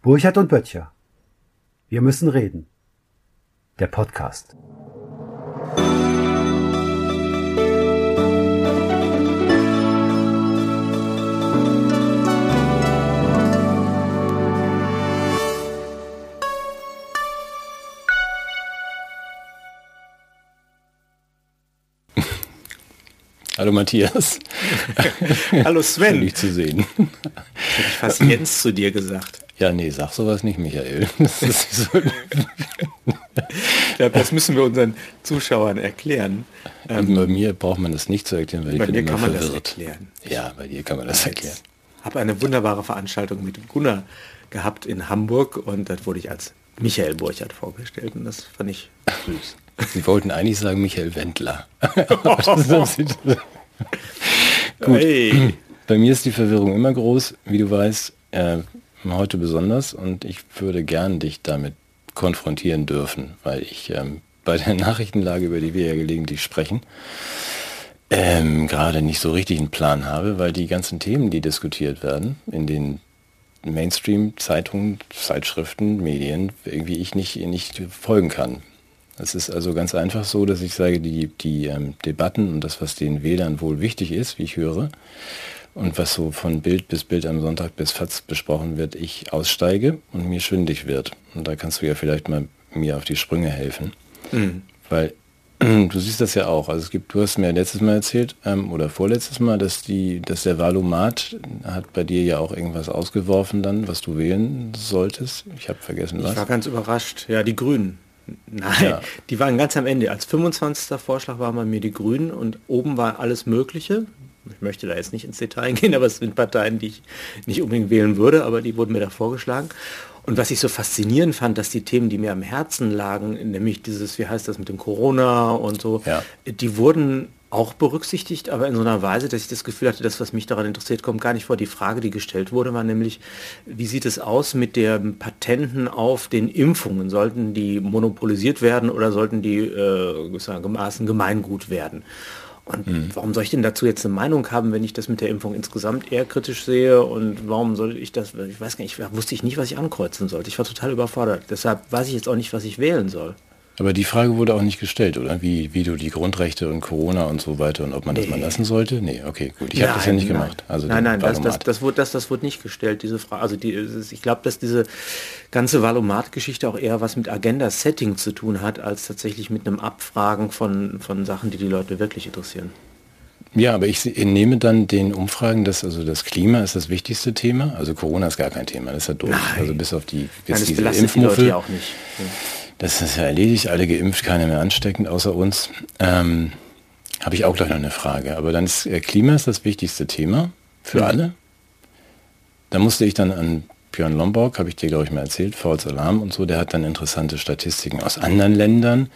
Burchard und Böttcher. Wir müssen reden. Der Podcast. Hallo Matthias. Hallo Sven. Schön dich zu sehen. Hätte ich fast Jens zu dir gesagt. Ja, nee, sag sowas nicht, Michael. Das, ist so ja, das müssen wir unseren Zuschauern erklären. Ähm, bei mir braucht man das nicht zu erklären, weil bei ich mir immer kann man verwirrt. das erklären. Ja, bei dir kann man das erklären. Ich habe eine wunderbare Veranstaltung mit Gunnar gehabt in Hamburg und das wurde ich als Michael Burchardt vorgestellt und das fand ich süß. Sie wollten eigentlich sagen Michael Wendler. Gut. Hey. Bei mir ist die Verwirrung immer groß, wie du weißt, äh, heute besonders und ich würde gern dich damit konfrontieren dürfen, weil ich ähm, bei der Nachrichtenlage, über die wir ja gelegentlich sprechen, ähm, gerade nicht so richtig einen Plan habe, weil die ganzen Themen, die diskutiert werden in den Mainstream-Zeitungen, Zeitschriften, Medien, irgendwie ich nicht, nicht folgen kann. Es ist also ganz einfach so, dass ich sage, die, die ähm, Debatten und das, was den Wählern wohl wichtig ist, wie ich höre, und was so von Bild bis Bild am Sonntag bis FATS besprochen wird, ich aussteige und mir schwindig wird. Und da kannst du ja vielleicht mal mir auf die Sprünge helfen. Mhm. Weil du siehst das ja auch. Also es gibt, du hast mir letztes Mal erzählt, ähm, oder vorletztes Mal, dass die, dass der Valomat hat bei dir ja auch irgendwas ausgeworfen dann, was du wählen solltest. Ich habe vergessen was. Ich war ganz überrascht. Ja, die Grünen. Nein, Ja. die waren ganz am Ende. Als 25. Vorschlag waren bei mir die Grünen und oben war alles Mögliche. Ich möchte da jetzt nicht ins Detail gehen, aber es sind Parteien, die ich nicht unbedingt wählen würde, aber die wurden mir da vorgeschlagen. Und was ich so faszinierend fand, dass die Themen, die mir am Herzen lagen, nämlich dieses, wie heißt das mit dem Corona und so, Ja. die wurden auch berücksichtigt, aber in so einer Weise, dass ich das Gefühl hatte, das, was mich daran interessiert, kommt gar nicht vor. Die Frage, die gestellt wurde, war nämlich, wie sieht es aus mit den Patenten auf den Impfungen? Sollten die monopolisiert werden oder sollten die äh, gewissermaßen Gemeingut werden? Und warum soll ich denn dazu jetzt eine Meinung haben, wenn ich das mit der Impfung insgesamt eher kritisch sehe? Und warum soll ich das, ich weiß gar nicht, ich wusste ich nicht, was ich ankreuzen sollte. Ich war total überfordert. Deshalb weiß ich jetzt auch nicht, was ich wählen soll. Aber die Frage wurde auch nicht gestellt, oder? Wie, wie du die Grundrechte und Corona und so weiter und ob man das mal Nee. lassen sollte? Nee, okay, gut. Ich habe das ja Nein, nicht nein. gemacht. Also nein, nein, das, das, das, wurde, das, das wurde nicht gestellt, diese Frage. Also die, ich glaube, dass diese ganze Valomat-Geschichte auch eher was mit Agenda-Setting zu tun hat, als tatsächlich mit einem Abfragen von, von Sachen, die die Leute wirklich interessieren. Ja, aber ich nehme dann den Umfragen, dass also das Klima ist das wichtigste Thema. Also Corona ist gar kein Thema, das ist ja doof. Nein. Also bis auf die, bis Nein, das diese die Leute ja auch nicht. Das ist ja erledigt, alle geimpft, keiner mehr ansteckend außer uns. Ähm, Habe ich auch gleich noch eine Frage. Aber dann ist äh, Klima ist das wichtigste Thema für Mhm. alle. Da musste ich dann an Björn Lomborg, habe ich dir glaube ich mal erzählt, False Alarm und so, der hat dann interessante Statistiken aus anderen Ländern,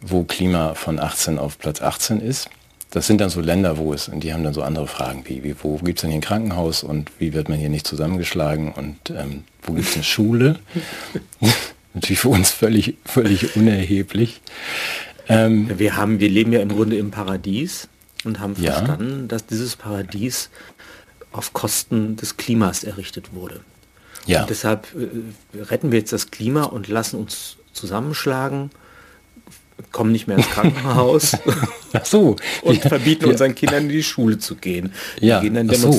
wo Klima von 18 auf Platz 18 ist. Das sind dann so Länder, wo es, und die haben dann so andere Fragen, wie, wie wo gibt es denn hier ein Krankenhaus und wie wird man hier nicht zusammengeschlagen und ähm, wo gibt es eine Schule? Natürlich für uns völlig, völlig unerheblich. Ähm, Wir, haben, wir leben ja im Grunde im Paradies und haben Ja. verstanden, dass dieses Paradies auf Kosten des Klimas errichtet wurde. ja, Und deshalb äh, retten wir jetzt das Klima und lassen uns zusammenschlagen, kommen nicht mehr ins Krankenhaus so. und verbieten ja. unseren Kindern in die Schule zu gehen. Ja, Die gehen dann ach so.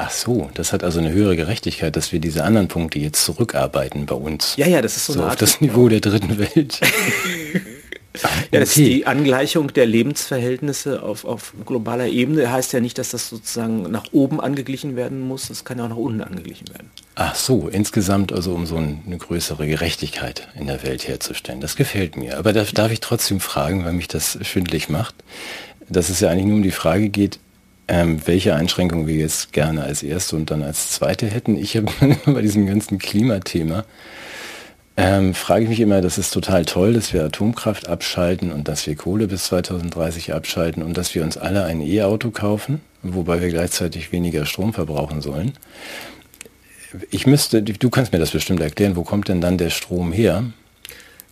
Ach so, das hat also eine höhere Gerechtigkeit, dass wir diese anderen Punkte jetzt zurückarbeiten bei uns. Ja, ja, das ist so, so eine auf Art, das Niveau der dritten Welt. ja, das ist Okay. die Angleichung der Lebensverhältnisse auf, auf globaler Ebene. Heißt ja nicht, dass das sozusagen nach oben angeglichen werden muss. Das kann ja auch nach unten angeglichen werden. Ach so, insgesamt also um so ein- eine größere Gerechtigkeit in der Welt herzustellen. Das gefällt mir. Aber da darf ich trotzdem fragen, weil mich das schwindlig macht, dass es ja eigentlich nur um die Frage geht, ähm, welche Einschränkungen wir jetzt gerne als erste und dann als zweite hätten. Ich habe bei diesem ganzen Klimathema ähm, frage ich mich immer, das ist total toll, dass wir Atomkraft abschalten und dass wir Kohle bis 2030 abschalten und dass wir uns alle ein E-Auto kaufen, wobei wir gleichzeitig weniger Strom verbrauchen sollen. Ich müsste, du kannst mir das bestimmt erklären, wo kommt denn dann der Strom her?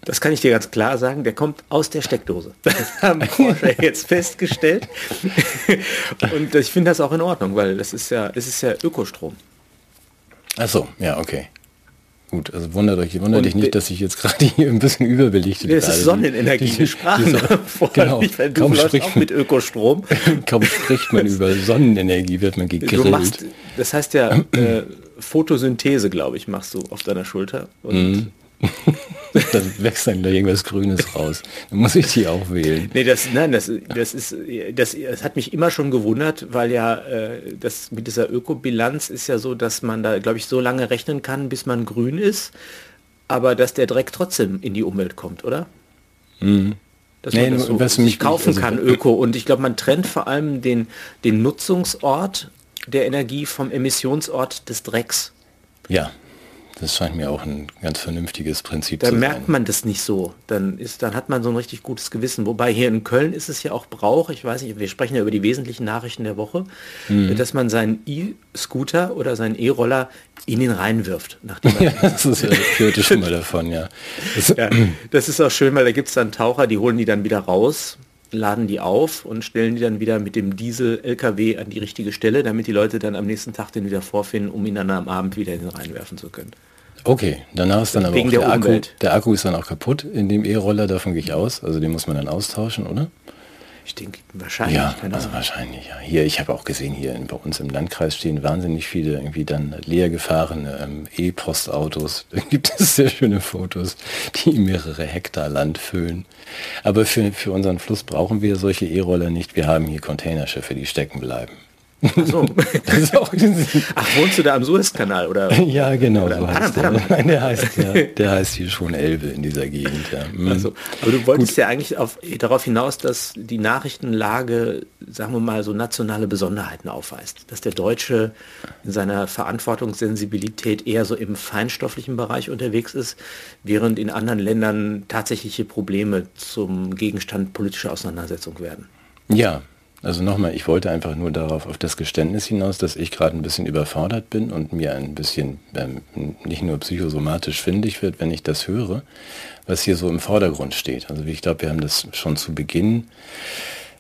Das kann ich dir ganz klar sagen, der kommt aus der Steckdose. Das haben Porsche jetzt festgestellt. Und ich finde das auch in Ordnung, weil das ist ja, es ist ja Ökostrom. Ach so, ja, okay. Gut, also wundert euch, wundert dich nicht, dass ich jetzt gerade hier ein bisschen überbelichtet bin. Das ist Sonnenenergie, wir sprachen genau, nicht, kaum spricht man, mit Ökostrom. kaum spricht man über Sonnenenergie, wird man gegrillt. Machst, das heißt ja, äh, Photosynthese, glaube ich, machst du auf deiner Schulter. Und mm. da wächst dann da irgendwas Grünes raus. Dann muss ich die auch wählen. Nee, das, nein, das, das ist, das, das hat mich immer schon gewundert, weil ja äh, das mit dieser Ökobilanz ist ja so, dass man da, glaube ich, so lange rechnen kann, bis man grün ist, aber dass der Dreck trotzdem in die Umwelt kommt, oder? Mhm. Dass nee, man das so was mich kaufen also, kann, Öko. Und ich glaube, man trennt vor allem den, den Nutzungsort der Energie vom Emissionsort des Drecks. Ja, das scheint mir auch ein ganz vernünftiges Prinzip da zu sein. Da merkt man das nicht so. Dann, ist, dann hat man so ein richtig gutes Gewissen. Wobei hier in Köln ist es ja auch Brauch, ich weiß nicht, wir sprechen ja über die wesentlichen Nachrichten der Woche, mhm. dass man seinen E-Scooter oder seinen E-Roller in den Rhein wirft. Nachdem ja, das ist, ich hörte schon mal davon, ja. Das, ja. das ist auch schön, weil da gibt es dann Taucher, die holen die dann wieder raus laden die auf und stellen die dann wieder mit dem Diesel-LKW an die richtige Stelle, damit die Leute dann am nächsten Tag den wieder vorfinden, um ihn dann am Abend wieder in den reinwerfen zu können. Okay, danach ist dann aber Wegen auch der, der Akku, der Akku ist dann auch kaputt in dem E-Roller, davon gehe ich aus. Also den muss man dann austauschen, oder? Ich denke, wahrscheinlich. Ja, also wahrscheinlich, ja. Hier, ich habe auch gesehen, hier bei uns im Landkreis stehen wahnsinnig viele irgendwie dann leer gefahrene ähm, E-Postautos. Da gibt es sehr schöne Fotos, die mehrere Hektar Land füllen. Aber für, für unseren Fluss brauchen wir solche E-Roller nicht. Wir haben hier Containerschiffe, die stecken bleiben. Ach so. Ach, wohnst du da am Suezkanal oder? Ja, genau. Oder so heißt der. Nein, der heißt ja, der heißt hier schon Elbe in dieser Gegend. Ja. Mhm. Also, aber du wolltest Gut. ja eigentlich auf, darauf hinaus, dass die Nachrichtenlage, sagen wir mal, so nationale Besonderheiten aufweist. Dass der Deutsche in seiner Verantwortungssensibilität eher so im feinstofflichen Bereich unterwegs ist, während in anderen Ländern tatsächliche Probleme zum Gegenstand politischer Auseinandersetzung werden. Ja, also nochmal, ich wollte einfach nur darauf, auf das Geständnis hinaus, dass ich gerade ein bisschen überfordert bin und mir ein bisschen ähm, nicht nur psychosomatisch findig wird, wenn ich das höre, was hier so im Vordergrund steht. Also ich glaube, wir haben das schon zu Beginn,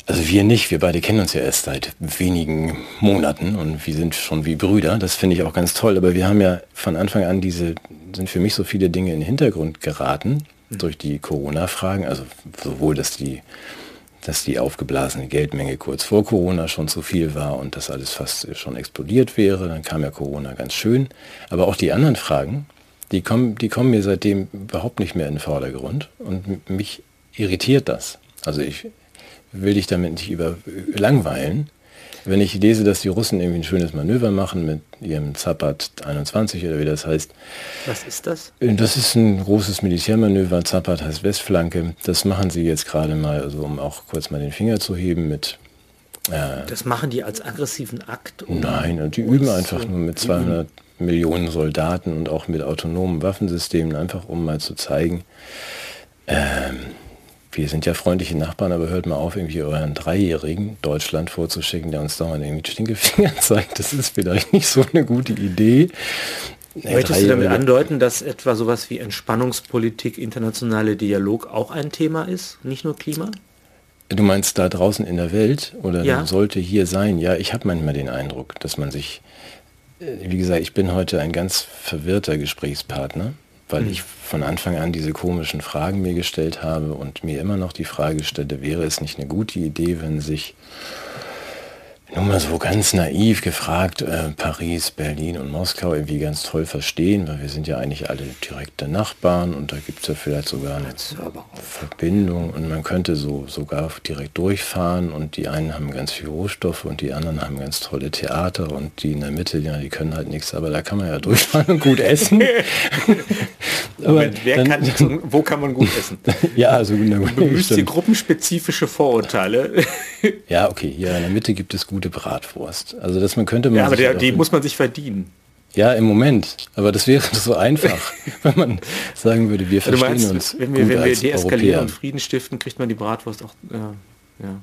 also wir nicht, wir beide kennen uns ja erst seit wenigen Monaten und wir sind schon wie Brüder, das finde ich auch ganz toll, aber wir haben ja von Anfang an diese, sind für mich so viele Dinge in den Hintergrund geraten mhm. durch die Corona-Fragen, also sowohl, dass die dass die aufgeblasene Geldmenge kurz vor Corona schon zu viel war und das alles fast schon explodiert wäre. Dann kam ja Corona ganz schön. Aber auch die anderen Fragen, die kommen, die kommen mir seitdem überhaupt nicht mehr in den Vordergrund und mich irritiert das. Also ich will dich damit nicht über langweilen, wenn ich lese, dass die Russen irgendwie ein schönes Manöver machen mit ihrem Zapat 21 oder wie das heißt. Was ist das? Das ist ein großes Militärmanöver. Zapat heißt Westflanke. Das machen sie jetzt gerade mal, also um auch kurz mal den Finger zu heben mit äh, das machen die als aggressiven Akt? Nein, die üben einfach nur mit 200 üben. Millionen Soldaten und auch mit autonomen Waffensystemen, einfach um mal zu zeigen, ähm, wir sind ja freundliche Nachbarn, aber hört mal auf, irgendwie euren Dreijährigen Deutschland vorzuschicken, der uns dauernd irgendwie Stinkefinger zeigt. Das ist vielleicht nicht so eine gute Idee. Möchtest du damit andeuten, dass etwa sowas wie Entspannungspolitik, internationale Dialog auch ein Thema ist, nicht nur Klima? Du meinst da draußen in der Welt oder ja. sollte hier sein? Ja, ich habe manchmal den Eindruck, dass man sich, äh, wie gesagt, ich bin heute ein ganz verwirrter Gesprächspartner weil mhm. ich von Anfang an diese komischen Fragen mir gestellt habe und mir immer noch die Frage stelle, wäre es nicht eine gute Idee, wenn sich nur mal so ganz naiv gefragt, äh, Paris, Berlin und Moskau irgendwie ganz toll verstehen, weil wir sind ja eigentlich alle direkte Nachbarn und da gibt es ja vielleicht sogar eine Verbindung und man könnte so sogar direkt durchfahren und die einen haben ganz viel Rohstoffe und die anderen haben ganz tolle Theater und die in der Mitte, ja, die können halt nichts, aber da kann man ja durchfahren und gut essen. aber dann, kann, wo kann man gut essen? ja, also na, du bemühst die gruppenspezifische Vorurteile. ja, okay, hier in der Mitte gibt es gute gute Bratwurst. Also das man könnte man. Ja, aber der, die muss man sich verdienen. Ja, im Moment. Aber das wäre so einfach, wenn man sagen würde, wir verstehen meinst, uns. Wenn wir, wenn wir deeskalieren und Frieden stiften, kriegt man die Bratwurst auch. Ja, ja.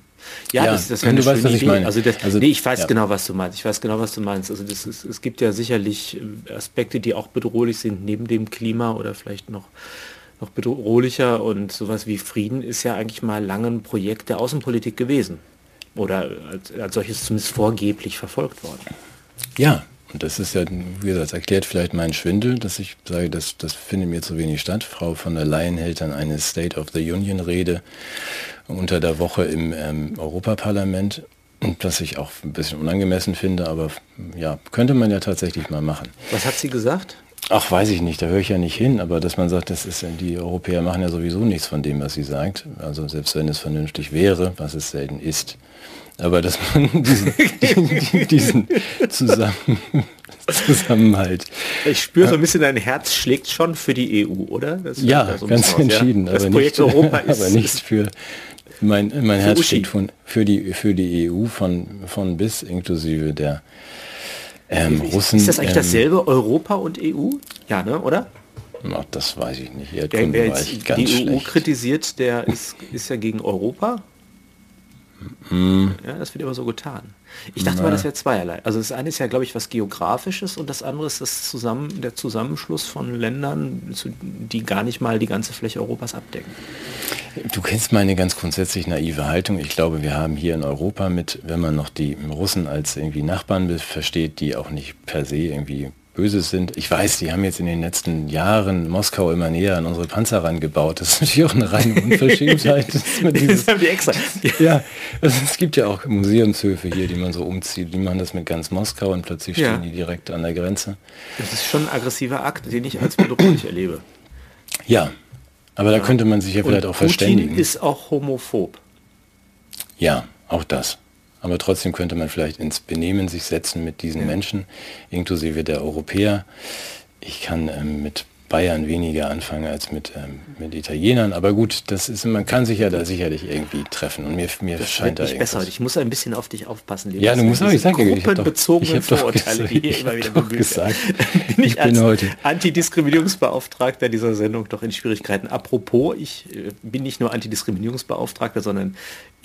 Ja, ja, das, das wäre eine weißt, schöne Idee. Ich meine. Also, das, also nee, ich weiß ja. genau, was du meinst. Ich weiß genau, was du meinst. Also das ist, es gibt ja sicherlich äh, Aspekte, die auch bedrohlich sind, neben dem Klima oder vielleicht noch, noch bedrohlicher. Und sowas wie Frieden ist ja eigentlich mal lange ein Projekt der Außenpolitik gewesen oder als, als solches zumindest vorgeblich verfolgt worden. Ja, Und das ist ja, wie gesagt, das erklärt vielleicht meinen Schwindel, dass ich sage, das, das findet mir zu wenig statt. Frau von der Leyen hält dann eine State of the Union Rede unter der Woche im ähm, Europaparlament, was ich auch ein bisschen unangemessen finde, aber ja, könnte man ja tatsächlich mal machen. Was hat sie gesagt? Ach, weiß ich nicht, da höre ich ja nicht hin, aber dass man sagt, das ist, die Europäer machen ja sowieso nichts von dem, was sie sagt. Also selbst wenn es vernünftig wäre, was es selten ist. Aber dass man diesen, diesen Zusammen, Zusammenhalt. Ich spüre so ein bisschen, dein Herz schlägt schon für die EU, oder? ja, so ganz entschieden. Ja? Das aber Projekt nicht, Europa ist. Aber nicht für mein, mein Herz Uschi. schlägt von, für, die, für die EU von, von bis inklusive der ähm, Russen. Ist das eigentlich ähm, dasselbe Europa und EU? Ja, ne, oder? Ach, das weiß ich nicht. Der, wer jetzt die EU schlecht. kritisiert, der ist, ist ja gegen Europa. Mm. Ja, das wird immer so getan. Ich dachte Na. mal, das wäre zweierlei. Also das eine ist ja, glaube ich, was Geografisches und das andere ist das Zusammen, der Zusammenschluss von Ländern, die gar nicht mal die ganze Fläche Europas abdecken. Du kennst meine ganz grundsätzlich naive Haltung. Ich glaube, wir haben hier in Europa mit, wenn man noch die Russen als irgendwie Nachbarn versteht, die auch nicht per se irgendwie Böses sind. Ich weiß, die haben jetzt in den letzten Jahren Moskau immer näher an unsere Panzer rangebaut. Das ist natürlich auch eine reine Unverschämtheit. das haben die extra. Ja, also es gibt ja auch Museumshöfe hier, die man so umzieht. Die machen das mit ganz Moskau und plötzlich ja. stehen die direkt an der Grenze. Das ist schon ein aggressiver Akt, den ich als bedrohlich erlebe. Ja, aber da könnte man sich ja vielleicht und auch verständigen. Putin ist auch homophob. Ja, auch das. Aber trotzdem könnte man vielleicht ins Benehmen sich setzen mit diesen ja. Menschen, inklusive der Europäer. Ich kann ähm, mit Bayern weniger anfangen als mit, ähm, mit Italienern. Aber gut, das ist, man kann sich ja da sicherlich irgendwie treffen. Und mir, mir das scheint da besser. Ich muss ein bisschen auf dich aufpassen. Lieber. Ja, du musst auch, ich sage ich gruppenbezogenen Vorurteile, die hier immer wieder bemüht gesagt. bin ich, ich bin heute Antidiskriminierungsbeauftragter dieser Sendung doch in Schwierigkeiten. Apropos, ich äh, bin nicht nur Antidiskriminierungsbeauftragter, sondern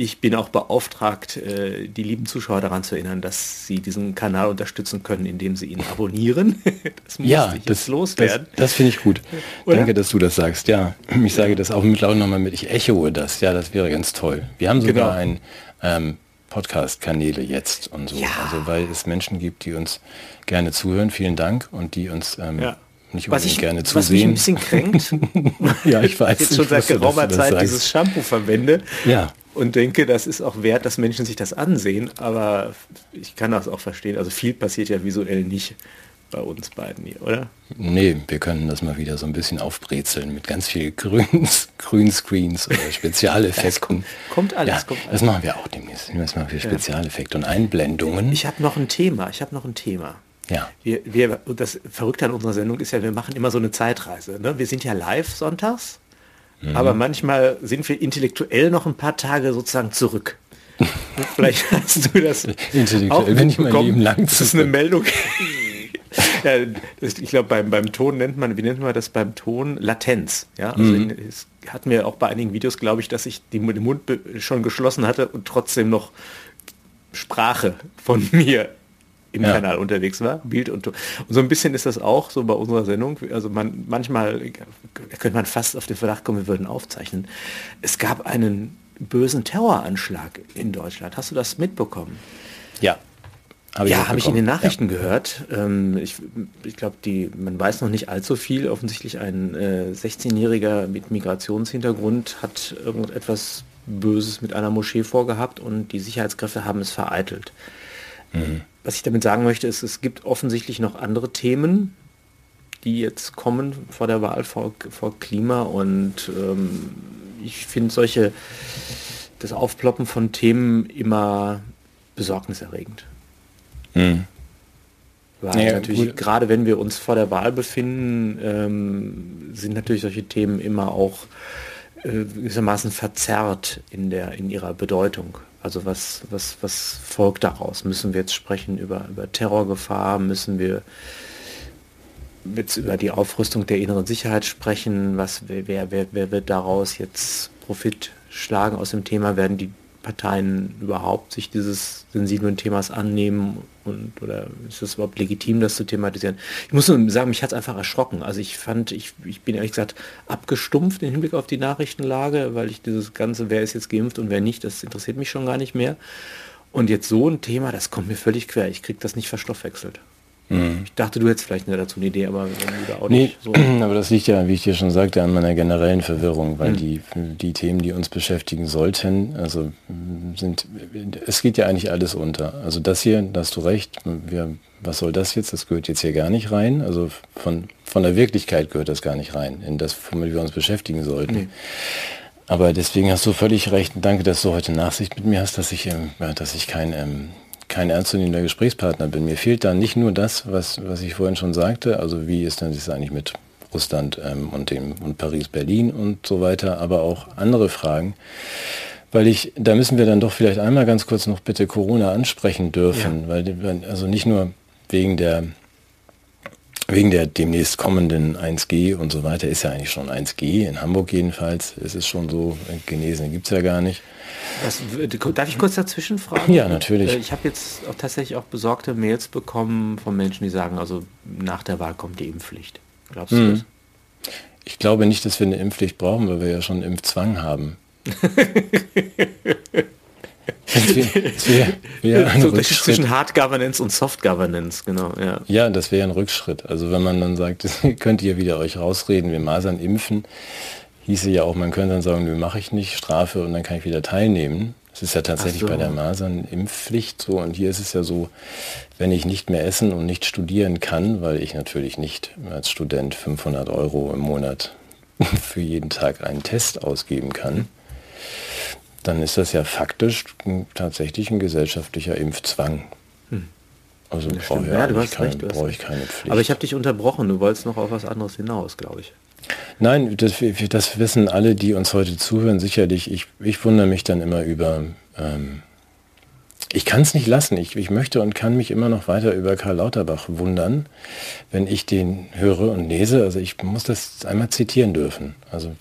ich bin auch beauftragt, äh, die lieben Zuschauer daran zu erinnern, dass sie diesen Kanal unterstützen können, indem sie ihn abonnieren. das muss ja, das, loswerden. Das, das finde ich gut. Oder? Danke, dass du das sagst. Ja, ich sage das auch mit laut nochmal mit. Ich echoe das. Ja, das wäre ganz toll. Wir haben sogar genau. ein ähm, Podcast-Kanäle jetzt und so. Ja. Also weil es Menschen gibt, die uns gerne zuhören. Vielen Dank und die uns ähm, ja. nicht was ich, gerne zusehen. Was mich ein bisschen kränkt, ja, ich weiß. jetzt schon seit geraumer Zeit dieses Shampoo verwende. Ja und denke, das ist auch wert, dass Menschen sich das ansehen, aber ich kann das auch verstehen. Also viel passiert ja visuell nicht bei uns beiden hier, oder? Nee, wir können das mal wieder so ein bisschen aufbrezeln mit ganz viel Grüns, Grünscreens oder Spezialeffekten. kommt, kommt, alles, ja, kommt alles. Das machen wir auch demnächst. Das machen wir Spezialeffekte ja. und Einblendungen. Ich habe noch ein Thema. Ich habe noch ein Thema. Ja. Wir, wir, das Verrückte an unserer Sendung ist ja, wir machen immer so eine Zeitreise. Ne? Wir sind ja live sonntags Mhm. Aber manchmal sind wir intellektuell noch ein paar Tage sozusagen zurück. Vielleicht hast du das intellektuell, wenn ich mein Leben lang Das ist eine Meldung. ja, ich glaube, beim, beim Ton nennt man, wie nennt man das beim Ton? Latenz. Ja, also mhm. es hatten wir auch bei einigen Videos, glaube ich, dass ich den Mund schon geschlossen hatte und trotzdem noch Sprache von mir im ja. Kanal unterwegs war, Bild und, und so ein bisschen ist das auch so bei unserer Sendung. Also man manchmal könnte man fast auf den Verdacht kommen, wir würden aufzeichnen. Es gab einen bösen Terroranschlag in Deutschland. Hast du das mitbekommen? Ja. Hab ja, habe ich in den Nachrichten ja. gehört. Ähm, ich, ich glaube, die man weiß noch nicht allzu viel. Offensichtlich ein äh, 16-Jähriger mit Migrationshintergrund hat irgendetwas Böses mit einer Moschee vorgehabt und die Sicherheitskräfte haben es vereitelt. Mhm. Was ich damit sagen möchte, ist, es gibt offensichtlich noch andere Themen, die jetzt kommen vor der Wahl vor, vor Klima und ähm, ich finde solche, das Aufploppen von Themen immer besorgniserregend. Mhm. Weil ja, natürlich, gut. gerade wenn wir uns vor der Wahl befinden, ähm, sind natürlich solche Themen immer auch äh, gewissermaßen verzerrt in, der, in ihrer Bedeutung. Also was, was, was folgt daraus? Müssen wir jetzt sprechen über, über Terrorgefahr? Müssen wir jetzt über die Aufrüstung der inneren Sicherheit sprechen? Was, wer, wer, wer wird daraus jetzt Profit schlagen aus dem Thema? Werden die Parteien überhaupt sich dieses sensiblen Themas annehmen und oder ist es überhaupt legitim, das zu thematisieren? Ich muss nur sagen, mich hat es einfach erschrocken. Also ich fand, ich, ich bin ehrlich gesagt abgestumpft im Hinblick auf die Nachrichtenlage, weil ich dieses ganze, wer ist jetzt geimpft und wer nicht, das interessiert mich schon gar nicht mehr. Und jetzt so ein Thema, das kommt mir völlig quer. Ich kriege das nicht verstoffwechselt. Mhm. Ich dachte, du hättest vielleicht dazu eine Idee, aber auch nee, nicht so. aber das liegt ja, wie ich dir schon sagte, an meiner generellen Verwirrung, weil mhm. die, die Themen, die uns beschäftigen sollten, also sind, es geht ja eigentlich alles unter. Also das hier, da hast du recht, wir, was soll das jetzt? Das gehört jetzt hier gar nicht rein. Also von, von der Wirklichkeit gehört das gar nicht rein, in das, womit wir uns beschäftigen sollten. Nee. Aber deswegen hast du völlig recht. Danke, dass du heute Nachsicht mit mir hast, dass ich, ähm, dass ich kein, ähm, kein ernstzunehmender Gesprächspartner bin. Mir fehlt da nicht nur das, was, was ich vorhin schon sagte, also wie ist denn das eigentlich mit Russland ähm, und dem und Paris, Berlin und so weiter, aber auch andere Fragen. Weil ich, da müssen wir dann doch vielleicht einmal ganz kurz noch bitte Corona ansprechen dürfen, ja. weil also nicht nur wegen der wegen der demnächst kommenden 1G und so weiter ist ja eigentlich schon 1G, in Hamburg jedenfalls. Es ist schon so, Genesen gibt es ja gar nicht. Das, darf ich kurz dazwischen fragen? Ja, natürlich. Äh, ich habe jetzt auch tatsächlich auch besorgte Mails bekommen von Menschen, die sagen, also nach der Wahl kommt die Impfpflicht. Glaubst du hm. das? Ich glaube nicht, dass wir eine Impfpflicht brauchen, weil wir ja schon Impfzwang haben. zwischen Hard Governance und Soft Governance, genau. Ja, ja das wäre ein Rückschritt. Also wenn man dann sagt, könnt ihr wieder euch rausreden, wir Masern impfen, hieße ja auch, man könnte dann sagen, nö, mache ich nicht, Strafe und dann kann ich wieder teilnehmen. Es ist ja tatsächlich so. bei der Masern-Impfpflicht so und hier ist es ja so, wenn ich nicht mehr essen und nicht studieren kann, weil ich natürlich nicht als Student 500 Euro im Monat für jeden Tag einen Test ausgeben kann, dann ist das ja faktisch tatsächlich ein gesellschaftlicher Impfzwang. Hm. Also brauche ja, du hast kein, brauche ich keine Pflicht. Aber ich habe dich unterbrochen, du wolltest noch auf was anderes hinaus, glaube ich. Nein, das, das, wissen alle, die uns heute zuhören, sicherlich. Ich, ich wundere mich dann immer über... Ähm, ich kann es nicht lassen. Ich, ich möchte und kann mich immer noch weiter über Karl Lauterbach wundern, wenn ich den höre und lese. Also ich muss das einmal zitieren dürfen. Also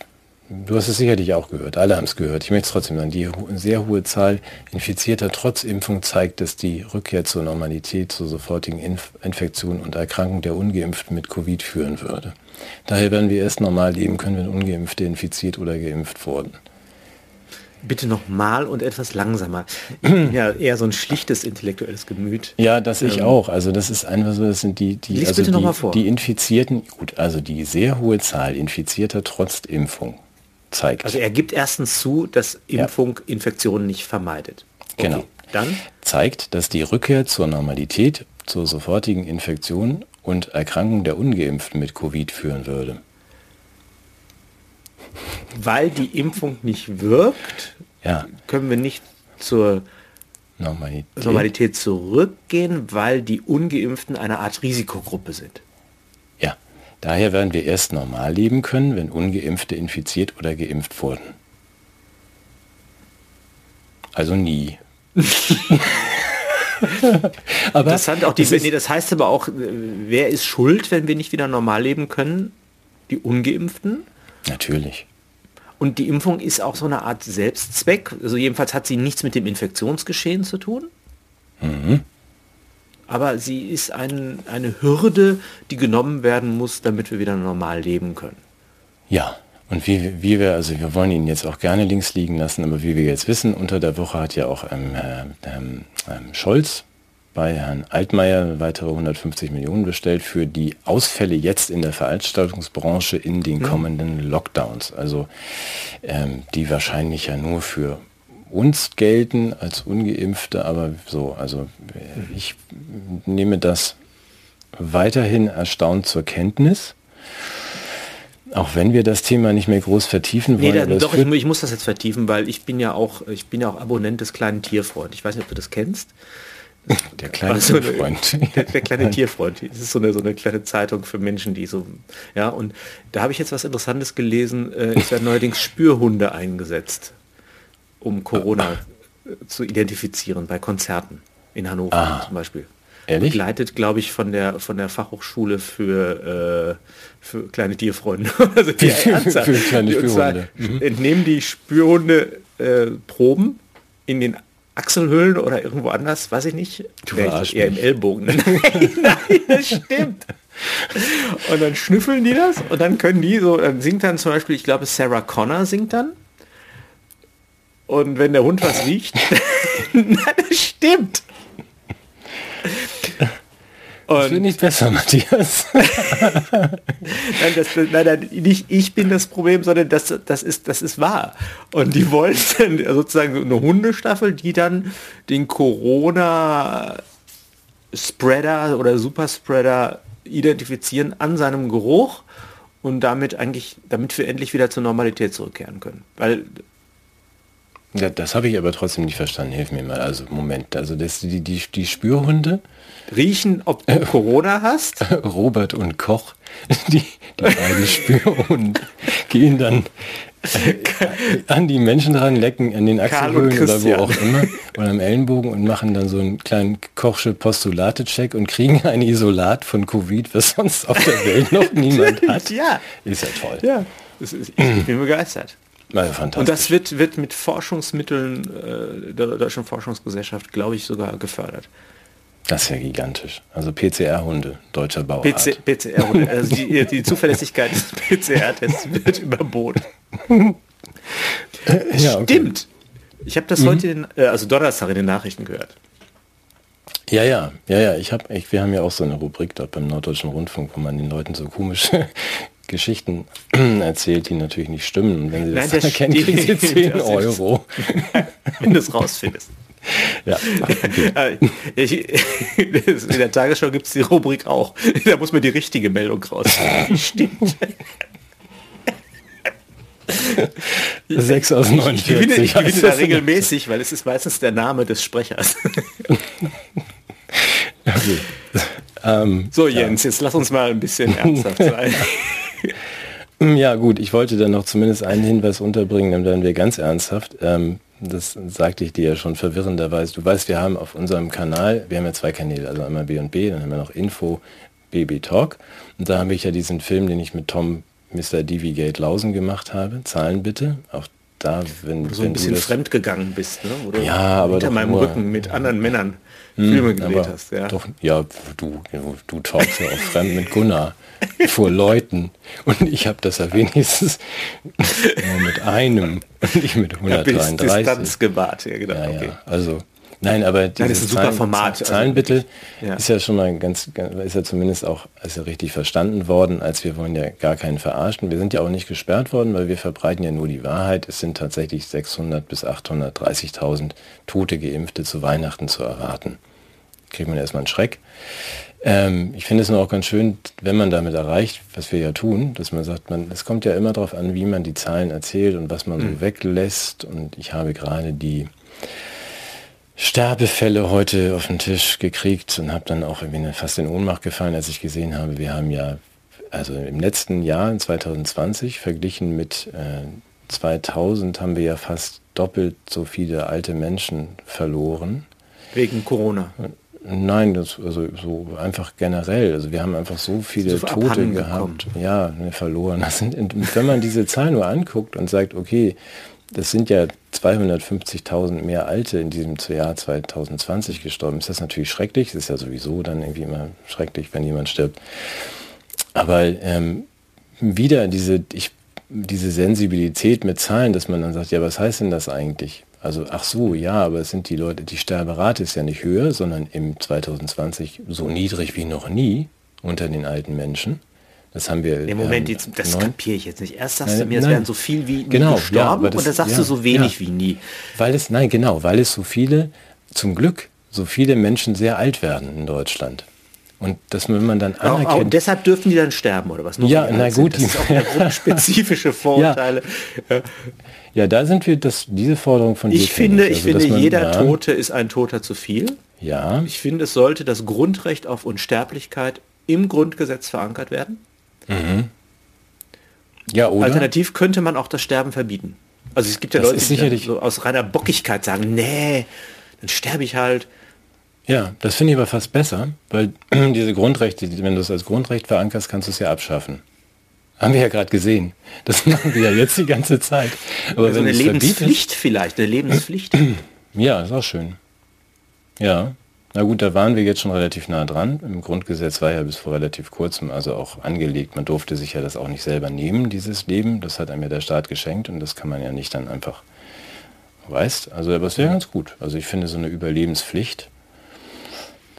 Du hast es sicherlich auch gehört, alle haben es gehört. Ich möchte es trotzdem sagen, die sehr hohe Zahl Infizierter trotz Impfung zeigt, dass die Rückkehr zur Normalität, zur sofortigen Inf Infektion und Erkrankung der Ungeimpften mit Covid führen würde. Daher werden wir erst normal leben können, wenn Ungeimpfte infiziert oder geimpft wurden. Bitte nochmal und etwas langsamer. ja, eher so ein schlichtes intellektuelles Gemüt. Ja, das ich ähm, auch. Also das ist einfach so, das sind die, die, also die, die Infizierten, gut, also die sehr hohe Zahl Infizierter trotz Impfung zeigt. Also er gibt erstens zu, dass Impfung ja. Infektionen nicht vermeidet. Okay. Genau. Dann zeigt, dass die Rückkehr zur Normalität, zur sofortigen Infektion und Erkrankung der Ungeimpften mit Covid führen würde. Weil die Impfung nicht wirkt, ja. können wir nicht zur Normalität. Normalität zurückgehen, weil die Ungeimpften eine Art Risikogruppe sind. Daher werden wir erst normal leben können, wenn ungeimpfte infiziert oder geimpft wurden. Also nie. aber Interessant auch die, nee, das heißt aber auch, wer ist schuld, wenn wir nicht wieder normal leben können? Die Ungeimpften? Natürlich. Und die Impfung ist auch so eine Art Selbstzweck. Also jedenfalls hat sie nichts mit dem Infektionsgeschehen zu tun. Mhm aber sie ist ein, eine Hürde, die genommen werden muss, damit wir wieder normal leben können. Ja, und wie, wie wir, also wir wollen ihn jetzt auch gerne links liegen lassen, aber wie wir jetzt wissen, unter der Woche hat ja auch ähm, ähm, ähm, Scholz bei Herrn Altmaier weitere 150 Millionen bestellt für die Ausfälle jetzt in der Veranstaltungsbranche in den hm. kommenden Lockdowns. Also ähm, die wahrscheinlich ja nur für uns gelten als ungeimpfte, aber so, also ich nehme das weiterhin erstaunt zur Kenntnis. Auch wenn wir das Thema nicht mehr groß vertiefen wollen. Nee, da, doch, ich, ich, muss das jetzt vertiefen, weil ich bin ja auch, ich bin ja auch Abonnent des kleinen Tierfreund. Ich weiß nicht, ob du das kennst. Der kleine so Tierfreund. Der, der, kleine Tierfreund. Das ist so eine, so eine kleine Zeitung für Menschen, die so, ja, und da habe ich jetzt was Interessantes gelesen. Äh, es werden neuerdings Spürhunde eingesetzt um Corona zu identifizieren bei Konzerten in Hannover ah, zum Beispiel. Ehrlich? Begleitet, glaube ich, von der von der Fachhochschule für, äh, für kleine Tierfreunde. also die für, kleine Spürhunde. Mhm. Entnehmen die Spürhunde äh, Proben in den Achselhöhlen oder irgendwo anders, weiß ich nicht. Du ich eher im Ellbogen. Nein, das stimmt. Und dann schnüffeln die das und dann können die so, dann singt dann zum Beispiel, ich glaube Sarah Connor singt dann und wenn der Hund was riecht, na, das stimmt. das wird nicht besser, Matthias. nein, das, nein, nein, nicht ich bin das Problem, sondern das, das, ist, das ist wahr. Und die wollten sozusagen eine Hundestaffel, die dann den Corona-Spreader oder Superspreader identifizieren an seinem Geruch und damit eigentlich, damit wir endlich wieder zur Normalität zurückkehren können. Weil ja, das habe ich aber trotzdem nicht verstanden. Hilf mir mal. Also Moment, also das, die, die, die Spürhunde riechen, ob du Corona hast. Robert und Koch, die, die beiden Spürhunde, gehen dann an die Menschen dran, lecken an den Achselhöhlen oder wo auch immer oder am Ellenbogen und machen dann so einen kleinen Kochsche Postulate-Check und kriegen ein Isolat von Covid, was sonst auf der Welt noch niemand hat. Ja. Ist ja toll. Ja, ist, ich bin begeistert. Also und das wird, wird mit Forschungsmitteln äh, der Deutschen Forschungsgesellschaft, glaube ich, sogar gefördert. Das ist ja gigantisch. Also PCR-Hunde, deutscher Bauart. PC, PCR-Hunde, also die, die Zuverlässigkeit des PCR-Tests wird überboten. ja, okay. Stimmt. Ich habe das mhm. heute, in, äh, also Donnerstag in den Nachrichten gehört. Ja, ja, ja, ja. Ich habe, ich, wir haben ja auch so eine Rubrik dort beim Norddeutschen Rundfunk, wo man den Leuten so komische Geschichten erzählt, die natürlich nicht stimmen. Und wenn sie das Nein, erkennen, kriegen sie 10 Euro. wenn du es rausfindest. Ja. Okay. Ich, in der Tagesschau gibt es die Rubrik auch. Da muss man die richtige Meldung raus. Stimmt. 6 aus 49. Ich gewinne, ich gewinne da regelmäßig, weil es ist meistens der Name des Sprechers. Okay. Ähm, so Jens, ja. jetzt lass uns mal ein bisschen ernsthaft sein. Ja gut, ich wollte dann noch zumindest einen Hinweis unterbringen, dann werden wir ganz ernsthaft. Ähm, das sagte ich dir ja schon verwirrenderweise. Du weißt, wir haben auf unserem Kanal, wir haben ja zwei Kanäle, also einmal B&B, dann haben wir noch Info, BB Talk. Und da habe ich ja diesen Film, den ich mit Tom Mr. Divigate Lausen gemacht habe. Zahlen bitte. Auch da, wenn, du so wenn ein bisschen fremd gegangen bist, ne? Oder ja, aber hinter meinem nur, Rücken mit anderen Männern Filme gedreht hast. Ja. Doch, ja, du, du talkst ja auch fremd mit Gunnar vor Leuten und ich habe das ja wenigstens nur mit einem und nicht mit 133. Ja, Distanz gewahrt, ja genau. Ja, okay. ja. Also Nein, aber dieses Nein, ist ein super Format. Zahlenmittel also, ja. ist ja schon mal ganz, ist ja zumindest auch, ist ja richtig verstanden worden, als wir wollen ja gar keinen verarschen. Wir sind ja auch nicht gesperrt worden, weil wir verbreiten ja nur die Wahrheit. Es sind tatsächlich 600 bis 830.000 tote Geimpfte zu Weihnachten zu erwarten. Kriegt man erstmal einen Schreck. Ähm, ich finde es nur auch ganz schön, wenn man damit erreicht, was wir ja tun, dass man sagt, man, es kommt ja immer darauf an, wie man die Zahlen erzählt und was man mhm. so weglässt. Und ich habe gerade die Sterbefälle heute auf den Tisch gekriegt und habe dann auch irgendwie fast in Ohnmacht gefallen, als ich gesehen habe, wir haben ja also im letzten Jahr, in 2020, verglichen mit äh, 2000, haben wir ja fast doppelt so viele alte Menschen verloren. Wegen Corona. Nein, das, also so einfach generell. Also wir haben einfach so viele so Tote gehabt. Ja, ne, verloren. Das sind, wenn man diese Zahl nur anguckt und sagt, okay, das sind ja 250.000 mehr Alte in diesem Jahr 2020 gestorben. Ist das natürlich schrecklich. Es ist ja sowieso dann irgendwie immer schrecklich, wenn jemand stirbt. Aber ähm, wieder diese, ich, diese Sensibilität mit Zahlen, dass man dann sagt, ja, was heißt denn das eigentlich? Also, ach so, ja, aber es sind die Leute, die Sterberate ist ja nicht höher, sondern im 2020 so niedrig wie noch nie unter den alten Menschen. Das haben wir. Im Moment, ähm, das neun? kapiere ich jetzt nicht. Erst sagst nein, du mir, es wären so viel wie genau, gestorben ja, das, und dann sagst ja, du so wenig ja. wie nie. Weil es, nein, genau, weil es so viele, zum Glück, so viele Menschen sehr alt werden in Deutschland. Und dass wenn man dann anerkennt... Auch, auch, deshalb dürfen die dann sterben, oder was? Nur ja, na gut. Das ist auch spezifische Vorurteile. Ja. Ja. da sind wir, das, diese Forderung von Ich finde, also, ich finde jeder ja, Tote ist ein Toter zu viel. Ja. Ich finde, es sollte das Grundrecht auf Unsterblichkeit im Grundgesetz verankert werden. Mhm. Ja, oder? Alternativ könnte man auch das Sterben verbieten. Also es gibt ja das Leute, die sicherlich so aus reiner Bockigkeit sagen, nee, dann sterbe ich halt. Ja, das finde ich aber fast besser, weil diese Grundrechte, wenn du es als Grundrecht verankerst, kannst du es ja abschaffen. Haben wir ja gerade gesehen. Das machen wir ja jetzt die ganze Zeit. Aber also wenn eine Lebenspflicht vielleicht, eine Lebenspflicht. Ja, ist auch schön. Ja. Na gut, da waren wir jetzt schon relativ nah dran. Im Grundgesetz war ja bis vor relativ kurzem also auch angelegt, man durfte sich ja das auch nicht selber nehmen, dieses Leben. Das hat einem ja der Staat geschenkt und das kann man ja nicht dann einfach, weißt. Also aber es wäre ganz gut. Also ich finde so eine Überlebenspflicht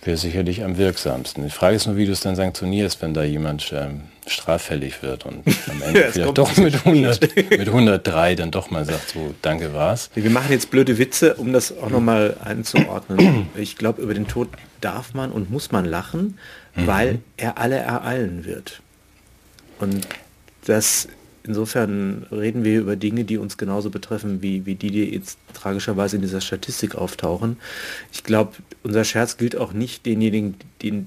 wäre sicherlich am wirksamsten. Die Frage ist nur, wie du es dann sanktionierst, wenn da jemand ähm, straffällig wird und am Ende ja, vielleicht doch mit, 100, mit 103 dann doch mal sagt, so, danke war's. Wir machen jetzt blöde Witze, um das auch nochmal einzuordnen. Ich glaube, über den Tod darf man und muss man lachen, mhm. weil er alle ereilen wird. Und das insofern reden wir über Dinge, die uns genauso betreffen, wie, wie die, die jetzt tragischerweise in dieser Statistik auftauchen. Ich glaube, unser Scherz gilt auch nicht denjenigen, die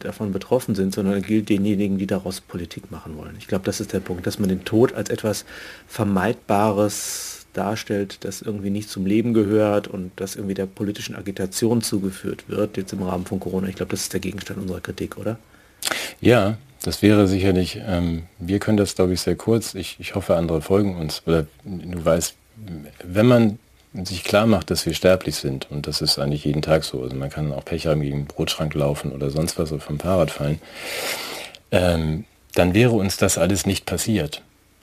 davon betroffen sind, sondern gilt denjenigen, die daraus Politik machen wollen. Ich glaube, das ist der Punkt, dass man den Tod als etwas Vermeidbares darstellt, das irgendwie nicht zum Leben gehört und das irgendwie der politischen Agitation zugeführt wird, jetzt im Rahmen von Corona. Ich glaube, das ist der Gegenstand unserer Kritik, oder? Ja, das wäre sicherlich, ähm, wir können das, glaube ich, sehr kurz. Ich, ich hoffe, andere folgen uns. Oder du weißt, wenn man sich klar macht, dass wir sterblich sind, und das ist eigentlich jeden Tag so, also man kann auch Pech haben, gegen den Brotschrank laufen oder sonst was oder vom Fahrrad fallen, ähm, dann wäre uns das alles nicht passiert.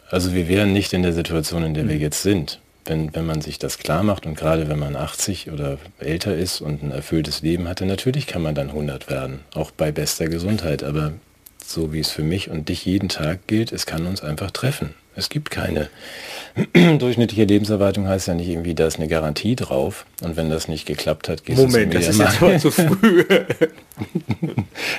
Also wir wären nicht in der Situation, in der wir mhm. jetzt sind. Wenn, wenn man sich das klar macht und gerade wenn man 80 oder älter ist und ein erfülltes Leben hatte, natürlich kann man dann 100 werden, auch bei bester Gesundheit. Aber so wie es für mich und dich jeden Tag gilt, es kann uns einfach treffen. Es gibt keine durchschnittliche Lebenserwartung heißt ja nicht irgendwie, da ist eine Garantie drauf und wenn das nicht geklappt hat, geht Moment, das ist jetzt aber zu früh.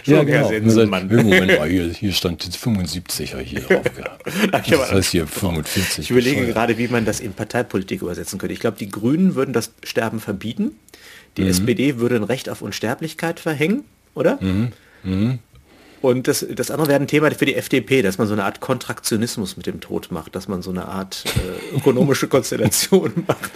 ja, genau. Sagt, Moment, hier, hier, stand jetzt 75 hier drauf gehabt. das heißt hier 45. Ich überlege Bescheuert. gerade, wie man das in Parteipolitik übersetzen könnte. Ich glaube, die Grünen würden das Sterben verbieten. Die mhm. SPD würde ein Recht auf Unsterblichkeit verhängen, oder? Mhm. Mhm. Und das, das andere wäre ein Thema für die FDP, dass man so eine Art Kontraktionismus mit dem Tod macht, dass man so eine Art äh, ökonomische Konstellation macht.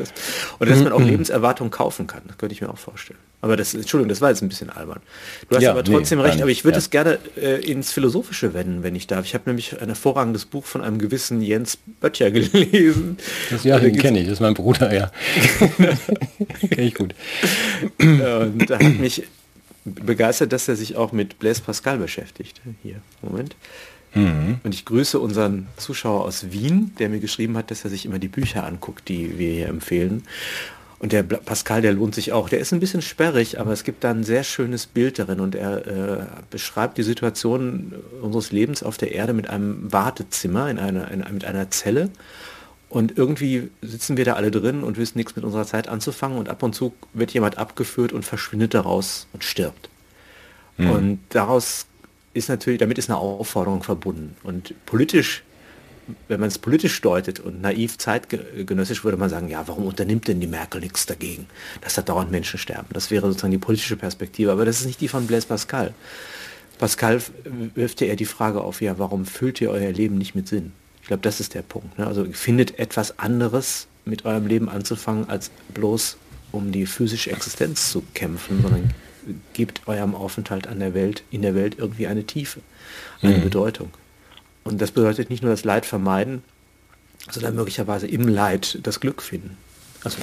Und dass man auch mhm. Lebenserwartung kaufen kann. Das könnte ich mir auch vorstellen. Aber das, Entschuldigung, das war jetzt ein bisschen albern. Du hast ja, aber trotzdem nee, recht, aber ich würde es ja. gerne äh, ins Philosophische wenden, wenn ich darf. Ich habe nämlich ein hervorragendes Buch von einem gewissen Jens Böttcher gelesen. Das, ja, den kenne ich, das ist mein Bruder, ja. kenne ich gut. Und da hat mich begeistert, dass er sich auch mit Blaise Pascal beschäftigt. Hier, Moment. Mhm. Und ich grüße unseren Zuschauer aus Wien, der mir geschrieben hat, dass er sich immer die Bücher anguckt, die wir hier empfehlen. Und der Pascal, der lohnt sich auch. Der ist ein bisschen sperrig, aber es gibt da ein sehr schönes Bild darin und er äh, beschreibt die Situation unseres Lebens auf der Erde mit einem Wartezimmer, in einer, in, mit einer Zelle. Und irgendwie sitzen wir da alle drin und wissen nichts mit unserer Zeit anzufangen und ab und zu wird jemand abgeführt und verschwindet daraus und stirbt. Mhm. Und daraus ist natürlich, damit ist eine Aufforderung verbunden. Und politisch, wenn man es politisch deutet und naiv zeitgenössisch, würde man sagen, ja, warum unternimmt denn die Merkel nichts dagegen, dass da dauernd Menschen sterben? Das wäre sozusagen die politische Perspektive, aber das ist nicht die von Blaise Pascal. Pascal wirft ja eher die Frage auf, ja, warum füllt ihr euer Leben nicht mit Sinn? Glaube, das ist der Punkt. Ne? Also findet etwas anderes mit eurem Leben anzufangen, als bloß um die physische Existenz zu kämpfen, sondern gibt eurem Aufenthalt an der Welt, in der Welt irgendwie eine Tiefe, eine mhm. Bedeutung. Und das bedeutet nicht nur das Leid vermeiden, sondern möglicherweise im Leid das Glück finden. Also,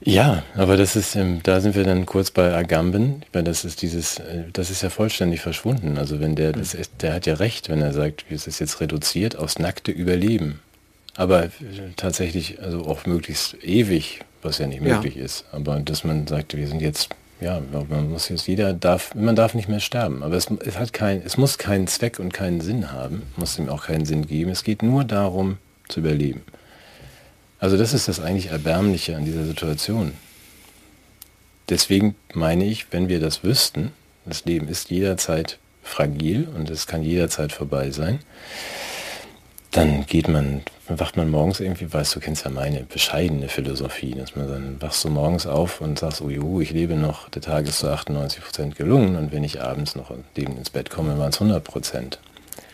ja, aber das ist, ähm, da sind wir dann kurz bei Agamben, weil das ist dieses, äh, das ist ja vollständig verschwunden. Also wenn der, das ist, der hat ja recht, wenn er sagt, es ist jetzt reduziert aufs nackte Überleben. Aber äh, tatsächlich, also auch möglichst ewig, was ja nicht möglich ja. ist. Aber dass man sagt, wir sind jetzt, ja, man muss jetzt, jeder darf, man darf nicht mehr sterben. Aber es, es hat kein, es muss keinen Zweck und keinen Sinn haben, muss ihm auch keinen Sinn geben. Es geht nur darum, zu überleben. Also das ist das eigentlich Erbärmliche an dieser Situation. Deswegen meine ich, wenn wir das wüssten, das Leben ist jederzeit fragil und es kann jederzeit vorbei sein, dann geht man, wacht man morgens irgendwie, weißt du, kennst ja meine bescheidene Philosophie, dass man dann wachst du morgens auf und sagst, oh juhu, ich lebe noch, der Tag ist zu 98 Prozent gelungen und wenn ich abends noch ins Bett komme, waren es 100 Prozent.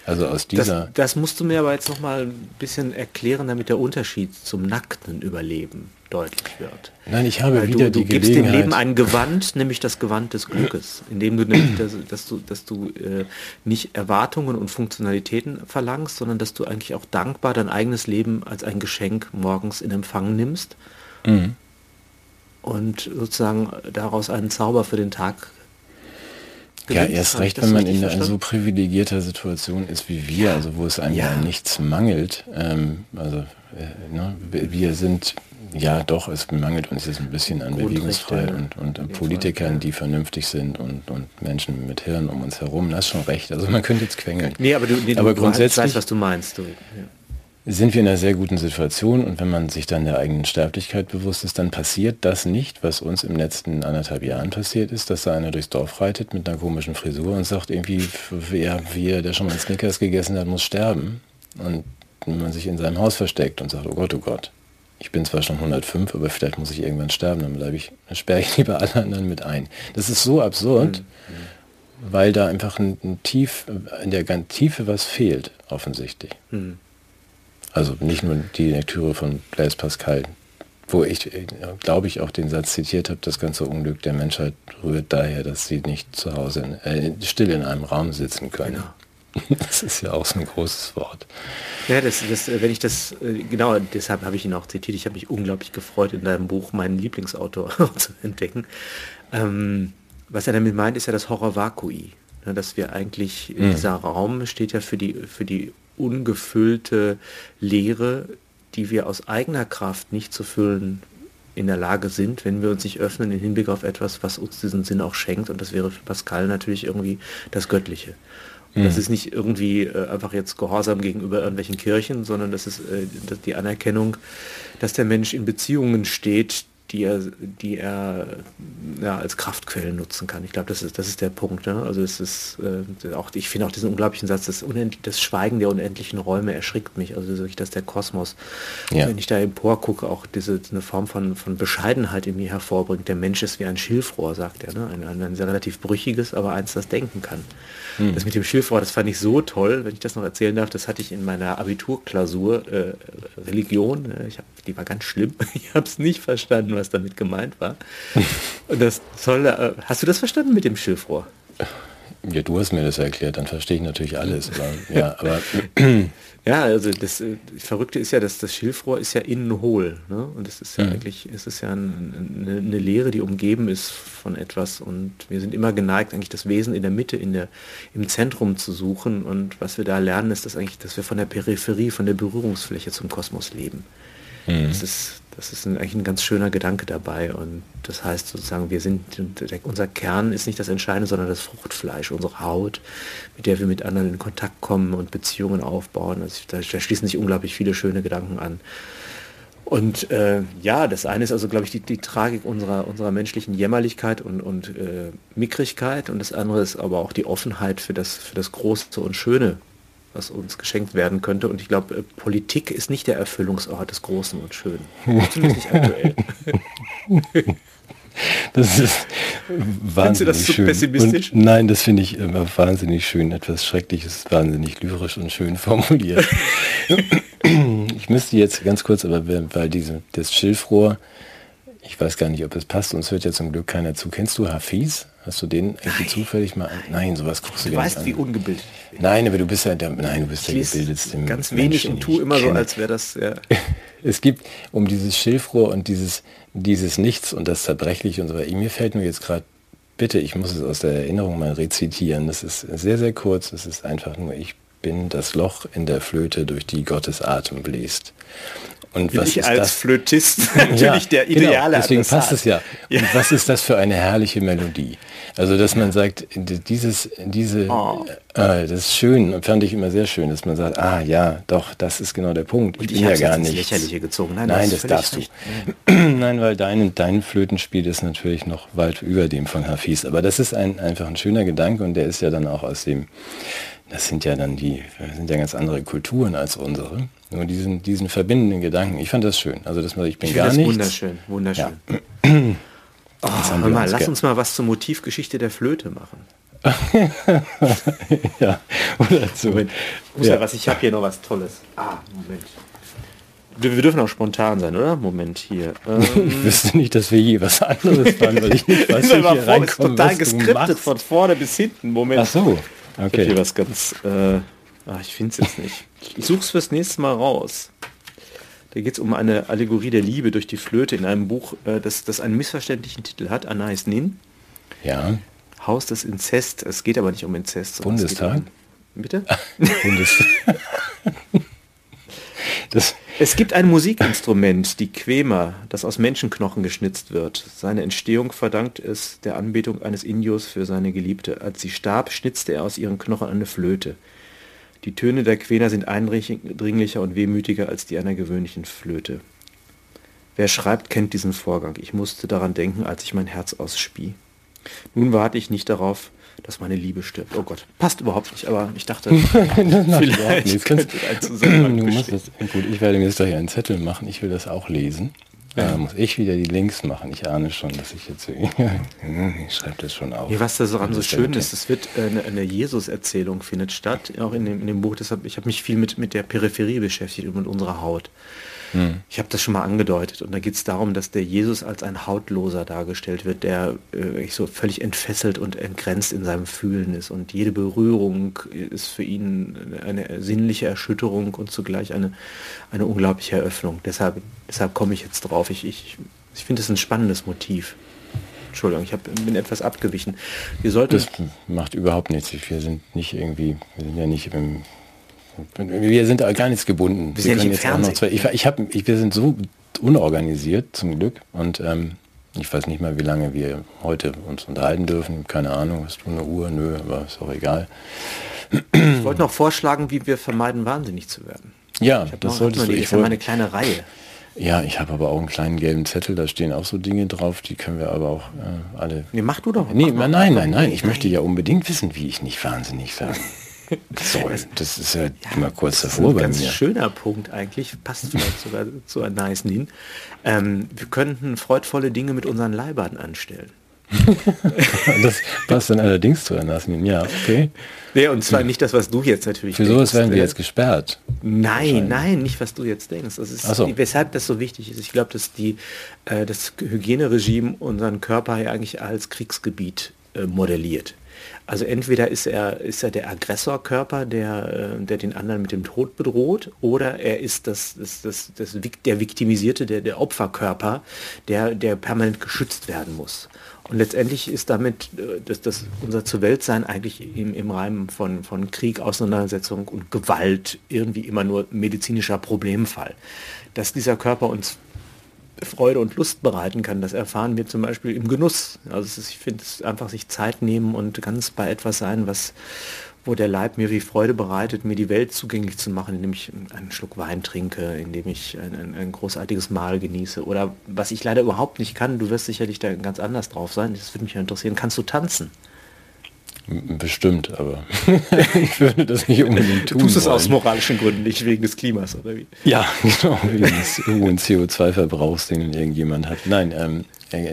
Also aus dieser. Das, das, musst du mir aber jetzt noch mal ein bisschen erklären, damit der Unterschied zum nackten Überleben deutlich wird. Nein, ich habe Weil wieder du, du die gibst dem Leben ein Gewand, nämlich das Gewand des Glückes, indem du nämlich, dass, dass du, dass du äh, nicht Erwartungen und Funktionalitäten verlangst, sondern dass du eigentlich auch dankbar dein eigenes Leben als ein Geschenk morgens in Empfang nimmst. Mhm. Und sozusagen daraus einen Zauber für den Tag ja, erst recht, wenn man in einer so privilegierter Situation ist wie wir, also wo es einem ja, nichts mangelt. Ähm, also äh, ne, wir sind ja, doch, es mangelt uns jetzt ein bisschen an Bewegungsfreiheit und, und äh, Politikern, die vernünftig sind und, und Menschen mit Hirn um uns herum. Das ist schon recht. Also man könnte jetzt quengeln. Nee, aber du, nee, aber du grundsätzlich weißt, was du meinst. Du, ja. Sind wir in einer sehr guten Situation und wenn man sich dann der eigenen Sterblichkeit bewusst ist, dann passiert das nicht, was uns im letzten anderthalb Jahren passiert ist, dass da einer durchs Dorf reitet mit einer komischen Frisur und sagt irgendwie, wer, wer der schon mal Snickers gegessen hat, muss sterben. Und man sich in seinem Haus versteckt und sagt, oh Gott, oh Gott, ich bin zwar schon 105, aber vielleicht muss ich irgendwann sterben, dann bleibe ich, dann sperre ich lieber alle anderen mit ein. Das ist so absurd, mhm. weil da einfach ein, ein, Tief, in der ganz Tiefe was fehlt, offensichtlich. Mhm. Also nicht nur die Lektüre von Blaise Pascal, wo ich, glaube ich, auch den Satz zitiert habe, das ganze Unglück der Menschheit rührt daher, dass sie nicht zu Hause in, äh, still in einem Raum sitzen können. Genau. Das ist ja auch so ein großes Wort. Ja, das, das, wenn ich das, äh, genau, deshalb habe ich ihn auch zitiert. Ich habe mich unglaublich gefreut, in deinem Buch meinen Lieblingsautor zu entdecken. Ähm, was er damit meint, ist ja das Horror Vakui. Ne, dass wir eigentlich, mhm. dieser Raum steht ja für die, für die ungefüllte Leere, die wir aus eigener Kraft nicht zu füllen in der Lage sind, wenn wir uns nicht öffnen im Hinblick auf etwas, was uns diesen Sinn auch schenkt. Und das wäre für Pascal natürlich irgendwie das Göttliche. Und das mhm. ist nicht irgendwie äh, einfach jetzt Gehorsam gegenüber irgendwelchen Kirchen, sondern das ist äh, die Anerkennung, dass der Mensch in Beziehungen steht, die er, die er ja, als Kraftquellen nutzen kann. Ich glaube, das ist, das ist der Punkt. Ne? Also es ist äh, auch, ich finde auch diesen unglaublichen Satz, das, das Schweigen der unendlichen Räume erschrickt mich. Also wirklich, dass der Kosmos, ja. wenn ich da empor gucke, auch diese eine Form von, von Bescheidenheit in mir hervorbringt. Der Mensch ist wie ein Schilfrohr, sagt er. Ne? Ein, ein, ein sehr relativ brüchiges, aber eins, das denken kann. Hm. Das mit dem Schilfrohr, das fand ich so toll, wenn ich das noch erzählen darf, das hatte ich in meiner Abiturklausur äh, Religion. Äh, ich hab, die war ganz schlimm. Ich habe es nicht verstanden, was was damit gemeint war. Und das soll, äh, hast du das verstanden mit dem Schilfrohr? Ja, du hast mir das erklärt, dann verstehe ich natürlich alles. Aber, ja, aber ja, also das äh, Verrückte ist ja, dass das Schilfrohr ist ja innen hohl. Ne? Und es ist ja mhm. eigentlich, es ist ja ein, eine, eine Leere, die umgeben ist von etwas. Und wir sind immer geneigt, eigentlich das Wesen in der Mitte, in der, im Zentrum zu suchen. Und was wir da lernen, ist, dass eigentlich, dass wir von der Peripherie, von der Berührungsfläche zum Kosmos leben. Mhm. Das ist das ist ein, eigentlich ein ganz schöner Gedanke dabei. Und das heißt sozusagen, wir sind, unser Kern ist nicht das Entscheidende, sondern das Fruchtfleisch, unsere Haut, mit der wir mit anderen in Kontakt kommen und Beziehungen aufbauen. Also da, da schließen sich unglaublich viele schöne Gedanken an. Und äh, ja, das eine ist also, glaube ich, die, die, Tragik unserer, unserer menschlichen Jämmerlichkeit und, und äh, Mickrigkeit und das andere ist aber auch die Offenheit für das, für das Große und Schöne, was uns geschenkt werden könnte. Und ich glaube, äh, Politik ist nicht der Erfüllungsort des Großen und Schönen. Zumindest nicht aktuell. Das ist wahnsinnig das so schön. pessimistisch? Und nein, das finde ich immer wahnsinnig schön. Etwas Schreckliches, wahnsinnig lyrisch und schön formuliert. ich müsste jetzt ganz kurz, aber weil diese, das Schilfrohr, ich weiß gar nicht, ob es passt, uns hört ja zum Glück keiner zu. Kennst du Hafiz? Hast du den irgendwie zufällig mal? Nein, sowas guckst du, du weißt, wie ungebildet. Nein, aber du bist ja der, nein, du bist der gebildetste. Ganz wenig Menschen, und tu immer so, als wäre das. Ja. es gibt um dieses Schilfrohr und dieses dieses Nichts und das Zerbrechliche und so weiter. Mir fällt mir jetzt gerade bitte, ich muss es aus der Erinnerung mal rezitieren. Das ist sehr sehr kurz. Es ist einfach nur ich bin das Loch in der Flöte, durch die Gottes Atem bläst. Und Bin was ich ist als das? Flötist natürlich ja, der genau, ideale genau, Deswegen Adressat. passt es ja. Und ja. was ist das für eine herrliche Melodie? Also, dass man sagt, dieses, diese, oh. äh, das ist schön, fand ich immer sehr schön, dass man sagt, ah ja, doch, das ist genau der Punkt. Ich, ich bin ja gar nicht. Lächerliche gezogen. Nein, Nein das, das darfst recht. du. Nein, weil dein, dein Flötenspiel ist natürlich noch weit über dem von Hafiz. Aber das ist ein, einfach ein schöner Gedanke und der ist ja dann auch aus dem das sind ja dann die, sind ja ganz andere Kulturen als unsere. Nur diesen, diesen verbindenden Gedanken, ich fand das schön. Also dass man, ich bin ich gar nicht. Wunderschön, wunderschön. Ja. Oh, hör mal, lass uns mal was zur Motivgeschichte der Flöte machen. ja, oder so. Moment, ja. was, ich habe hier noch was Tolles. Ah, Moment. Wir, dürfen auch spontan sein, oder? Moment hier. Ähm, ich wüsste nicht, dass wir je was anderes waren, weil ich nicht weiß, wie hier reinkomme, ist total geskriptet von vorne bis hinten. Moment. Ach so. Okay. Ich hier was ganz... Äh, ach, ich finde es jetzt nicht. Ich suche es fürs nächste Mal raus. Da geht es um eine Allegorie der Liebe durch die Flöte in einem Buch, äh, das, das einen missverständlichen Titel hat, Anais Nin. Ja. Haus des Inzest. Es geht aber nicht um Inzest. Bundestag? Um, bitte? Bundestag. das, Es gibt ein Musikinstrument, die Quema, das aus Menschenknochen geschnitzt wird. Seine Entstehung verdankt es der Anbetung eines Indios für seine Geliebte. Als sie starb, schnitzte er aus ihren Knochen eine Flöte. Die Töne der Quena sind eindringlicher und wehmütiger als die einer gewöhnlichen Flöte. Wer schreibt, kennt diesen Vorgang. Ich musste daran denken, als ich mein Herz ausspie. Nun warte ich nicht darauf, dass meine Liebe stirbt. Oh Gott, passt überhaupt nicht, aber ich dachte, vielleicht könnte ein Zusammenhang Gut, ich werde mir jetzt gleich einen Zettel machen. Ich will das auch lesen. Ja. Da muss ich wieder die Links machen. Ich ahne schon, dass ich jetzt... ich schreibe das schon auf. Ja, was da so, so schön ist, es wird eine, eine Jesus-Erzählung findet statt, auch in dem, in dem Buch. Deshalb, ich habe mich viel mit, mit der Peripherie beschäftigt und mit unserer Haut. Hm. Ich habe das schon mal angedeutet und da geht es darum, dass der Jesus als ein Hautloser dargestellt wird, der äh, so völlig entfesselt und entgrenzt in seinem Fühlen ist und jede Berührung ist für ihn eine sinnliche Erschütterung und zugleich eine, eine unglaubliche Eröffnung. Deshalb, deshalb komme ich jetzt drauf. Ich, ich, ich finde es ein spannendes Motiv. Entschuldigung, ich hab, bin etwas abgewichen. Wir sollten das macht überhaupt nichts. Wir sind nicht irgendwie, wir sind ja nicht im wir sind gar nichts gebunden. Wir, wir können jetzt auch noch zwei, ich, ich hab, ich, wir sind so unorganisiert zum Glück und ähm, ich weiß nicht mal, wie lange wir heute uns unterhalten dürfen. Keine Ahnung, hast du eine Uhr? Nö, aber ist auch egal. Ich wollte noch vorschlagen, wie wir vermeiden, wahnsinnig zu werden. Ja, das solltest du. Ich habe eine kleine Reihe. Ja, ich habe aber auch einen kleinen gelben Zettel, da stehen auch so Dinge drauf, die können wir aber auch äh, alle. Nee, mach du doch. Nee, mach nein, nein, nein, ich möchte ja unbedingt wissen, wie ich nicht wahnsinnig werde. Soll. Das ist ja, ja immer kurz davor bei mir. Ist ein schöner Punkt eigentlich, passt vielleicht sogar zu einem nice hin. Ähm, wir könnten freudvolle Dinge mit unseren Leibern anstellen. das passt dann allerdings zu Nasmin, ja, okay. Ja, und zwar nicht das, was du jetzt natürlich Für sowas werden wir jetzt gesperrt. Nein, nein, nicht was du jetzt denkst. Das ist, so. weshalb das so wichtig ist. Ich glaube, dass die, äh, das Hygieneregime unseren Körper ja eigentlich als Kriegsgebiet äh, modelliert. Also entweder ist er, ist er der Aggressorkörper, der, äh, der den anderen mit dem Tod bedroht, oder er ist das, das, das, das, der Viktimisierte, der, der Opferkörper, der, der permanent geschützt werden muss. Und letztendlich ist damit äh, dass das unser Zuweltsein eigentlich im, im Rahmen von, von Krieg, Auseinandersetzung und Gewalt irgendwie immer nur medizinischer Problemfall. Dass dieser Körper uns Freude und Lust bereiten kann. Das erfahren wir zum Beispiel im Genuss. Also ist, ich finde es einfach sich Zeit nehmen und ganz bei etwas sein, was wo der Leib mir wie Freude bereitet, mir die Welt zugänglich zu machen, indem ich einen Schluck Wein trinke, indem ich ein, ein, ein großartiges Mahl genieße. Oder was ich leider überhaupt nicht kann, du wirst sicherlich da ganz anders drauf sein, das würde mich interessieren, kannst du tanzen? Bestimmt, aber ich würde das nicht unbedingt tun. Du tust es aus moralischen Gründen, nicht wegen des Klimas, oder wie? Ja, genau, wegen des hohen CO2-Verbrauchs, den irgendjemand hat. Nein, ähm,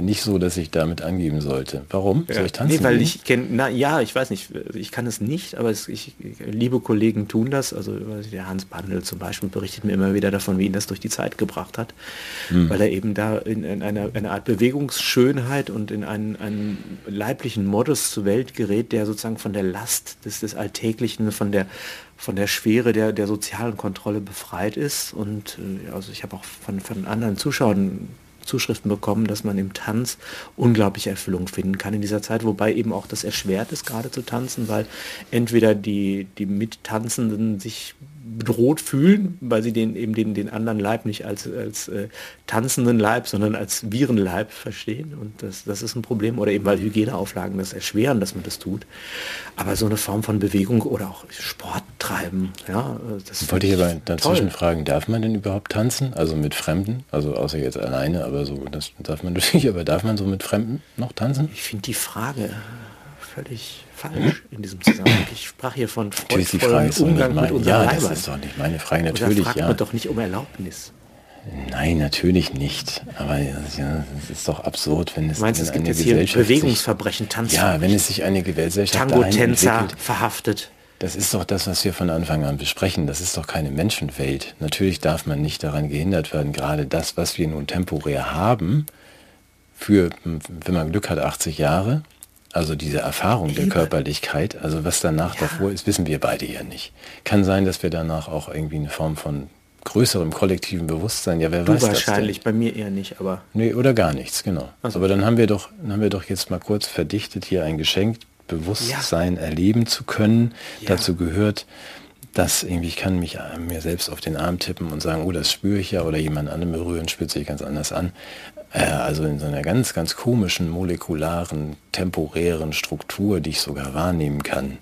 nicht so, dass ich damit angeben sollte. Warum? Ja. Soll ich tanzen? Nee, weil ich kenne, na ja, ich weiß nicht, ich kann es nicht, aber es, ich, liebe Kollegen tun das. Also der Hans Bandel zum Beispiel berichtet mir immer wieder davon, wie ihn das durch die Zeit gebracht hat, hm. weil er eben da in, in eine, eine, Art Bewegungsschönheit und in einen, einen leiblichen Modus zur Welt gerät, der sozusagen von der Last des, des Alltäglichen, von der von der Schwere der, der sozialen Kontrolle befreit ist. Und äh, also ich habe auch von, von anderen Zuschauern Zuschriften bekommen, dass man im Tanz unglaubliche Erfüllung finden kann in dieser Zeit, wobei eben auch das erschwert ist, gerade zu tanzen, weil entweder die, die Mittanzenden sich bedroht fühlen, weil sie den eben den, den anderen Leib nicht als, als äh, tanzenden Leib, sondern als Virenleib verstehen. Und das, das ist ein Problem. Oder eben weil Hygieneauflagen das erschweren, dass man das tut. Aber so eine Form von Bewegung oder auch Sport treiben, ja, das wollte ich aber dazwischen toll. fragen, darf man denn überhaupt tanzen? Also mit Fremden? Also außer jetzt alleine, aber so, das darf man natürlich, aber darf man so mit Fremden noch tanzen? Ich finde die Frage völlig falsch in diesem Zusammenhang. Ich sprach hier von freudvollem Umgang mit unseren Ja, Leibern. das ist doch nicht meine Frage. Natürlich, fragt ja. man doch nicht um Erlaubnis. Nein, natürlich nicht. Aber ja, es ist doch absurd, wenn es meinst, es gibt jetzt hier Bewegungsverbrechen, Tanz. Ja, wenn es sich eine Gesellschaft Tango-Tänzer verhaftet. Das ist doch das, was wir von Anfang an besprechen. Das ist doch keine Menschenwelt. Natürlich darf man nicht daran gehindert werden, gerade das, was wir nun temporär haben, für, wenn man Glück hat, 80 Jahre, also diese Erfahrung der Körperlichkeit, also was danach ja. davor ist, wissen wir beide ja nicht. Kann sein, dass wir danach auch irgendwie eine Form von größerem kollektiven Bewusstsein, ja wer du weiß wahrscheinlich, das denn? bei mir eher nicht, aber... Nee, oder gar nichts, genau. Also. Aber dann haben wir doch, dann haben wir doch jetzt mal kurz verdichtet hier ein Geschenk, Bewusstsein ja. erleben zu können. Ja. Dazu gehört das irgendwie, ich kann mich mir selbst auf den Arm tippen und sagen, oh, das spüre ich ja, oder jemand anderen berühren, spürt sich ganz anders an. Äh, also in so einer ganz, ganz komischen, molekularen, temporären Struktur, die ich sogar wahrnehmen kann.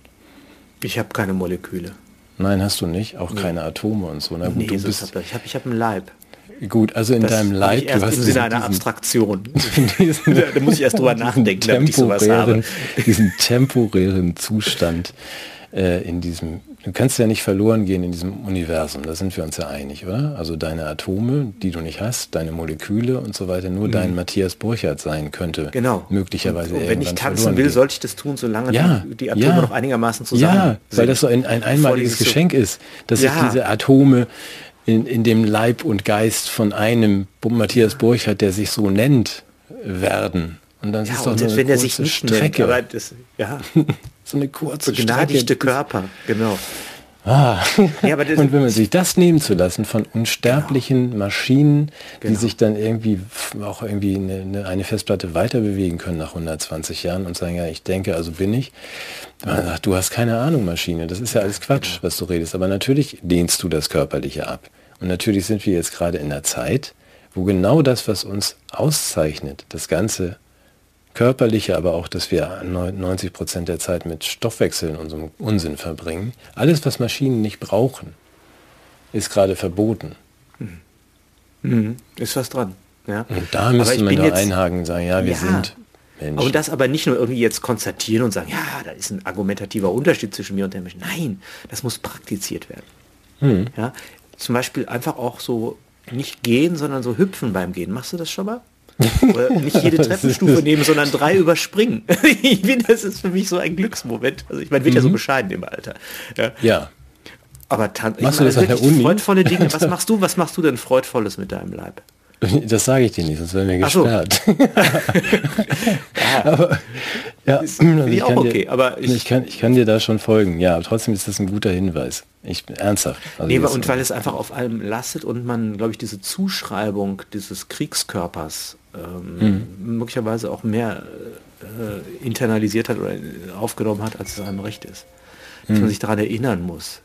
Ich habe keine Moleküle. Nein, hast du nicht? Auch nee. keine Atome und so. Na gut, nee, du bist, hab ich habe ich hab einen Leib. Gut, also in das deinem Leib, du hast im Sinne einer Abstraktion. da muss ich erst drüber nachdenken, damit ich sowas habe. Diesen temporären Zustand äh, in diesem, du kannst ja nicht verloren gehen in diesem Universum, da sind wir uns ja einig, oder? Also deine Atome, die du nicht hast, deine Moleküle und so weiter, nur mhm. dein Matthias Burchardt sein könnte. Genau. Möglicherweise. Und, und wenn ich tanzen will, sollte ich das tun, solange ja, die, die Atome ja, noch einigermaßen zusammen Ja, weil das so ein, ein einmaliges Geschenk ist, dass ja. sich diese Atome in, in dem Leib und Geist von einem Matthias Burchardt, der sich so nennt, werden. Und dann ja, ist doch und wenn er sich nicht Strecke. Nennt, das, ja. so eine kurze Begnadigte Strecke. Körper, genau. Ah. Ja, und wenn man sich das nehmen zu lassen von unsterblichen genau. Maschinen, die genau. sich dann irgendwie auch irgendwie eine, eine, Festplatte weiter bewegen können nach 120 Jahren und sagen, ja, ich denke, also bin ich. Man sagt, du hast keine Ahnung, Maschine. Das ist ja alles Quatsch, genau. was du redest. Aber natürlich lehnst du das Körperliche ab. Und natürlich sind wir jetzt gerade in der Zeit, wo genau das, was uns auszeichnet, das ganze körperliche, aber auch, dass wir 90 Prozent der Zeit mit Stoffwechseln und so Unsinn verbringen. Alles, was Maschinen nicht brauchen, ist gerade verboten. Mhm. Mhm. Ist was dran. Ja. Und da müsste man da einhaken und sagen, ja, wir ja, sind Menschen. Und das aber nicht nur irgendwie jetzt konstatieren und sagen, ja, da ist ein argumentativer Unterschied zwischen mir und dem Menschen. Nein, das muss praktiziert werden. Mhm. Ja, zum Beispiel einfach auch so nicht gehen, sondern so hüpfen beim Gehen. Machst du das schon mal? Oder nicht jede Treppenstufe nehmen, sondern drei überspringen. ich finde, das ist für mich so ein Glücksmoment. Also ich meine, wird mhm. ja so mhm. bescheiden im Alter. Ja. ja. Aber machst du das an der Uni? freudvolle Dinge. Was machst du? Was machst du denn freudvolles mit deinem Leib? Das sage ich dir nicht, sonst werden wir gesperrt. So. ja. aber, ja, ist, also ich, auch okay, dir, aber ich, ich, kann, ich kann dir da schon folgen. Ja, aber trotzdem ist das ein guter Hinweis. Ich ernsthaft. Also nee, und weil es einfach auf allem lastet und man, glaube ich, diese Zuschreibung dieses Kriegskörpers ähm, mhm. möglicherweise auch mehr äh, internalisiert hat oder aufgenommen hat, als es einem recht ist. Dass mhm. man sich daran erinnern muss,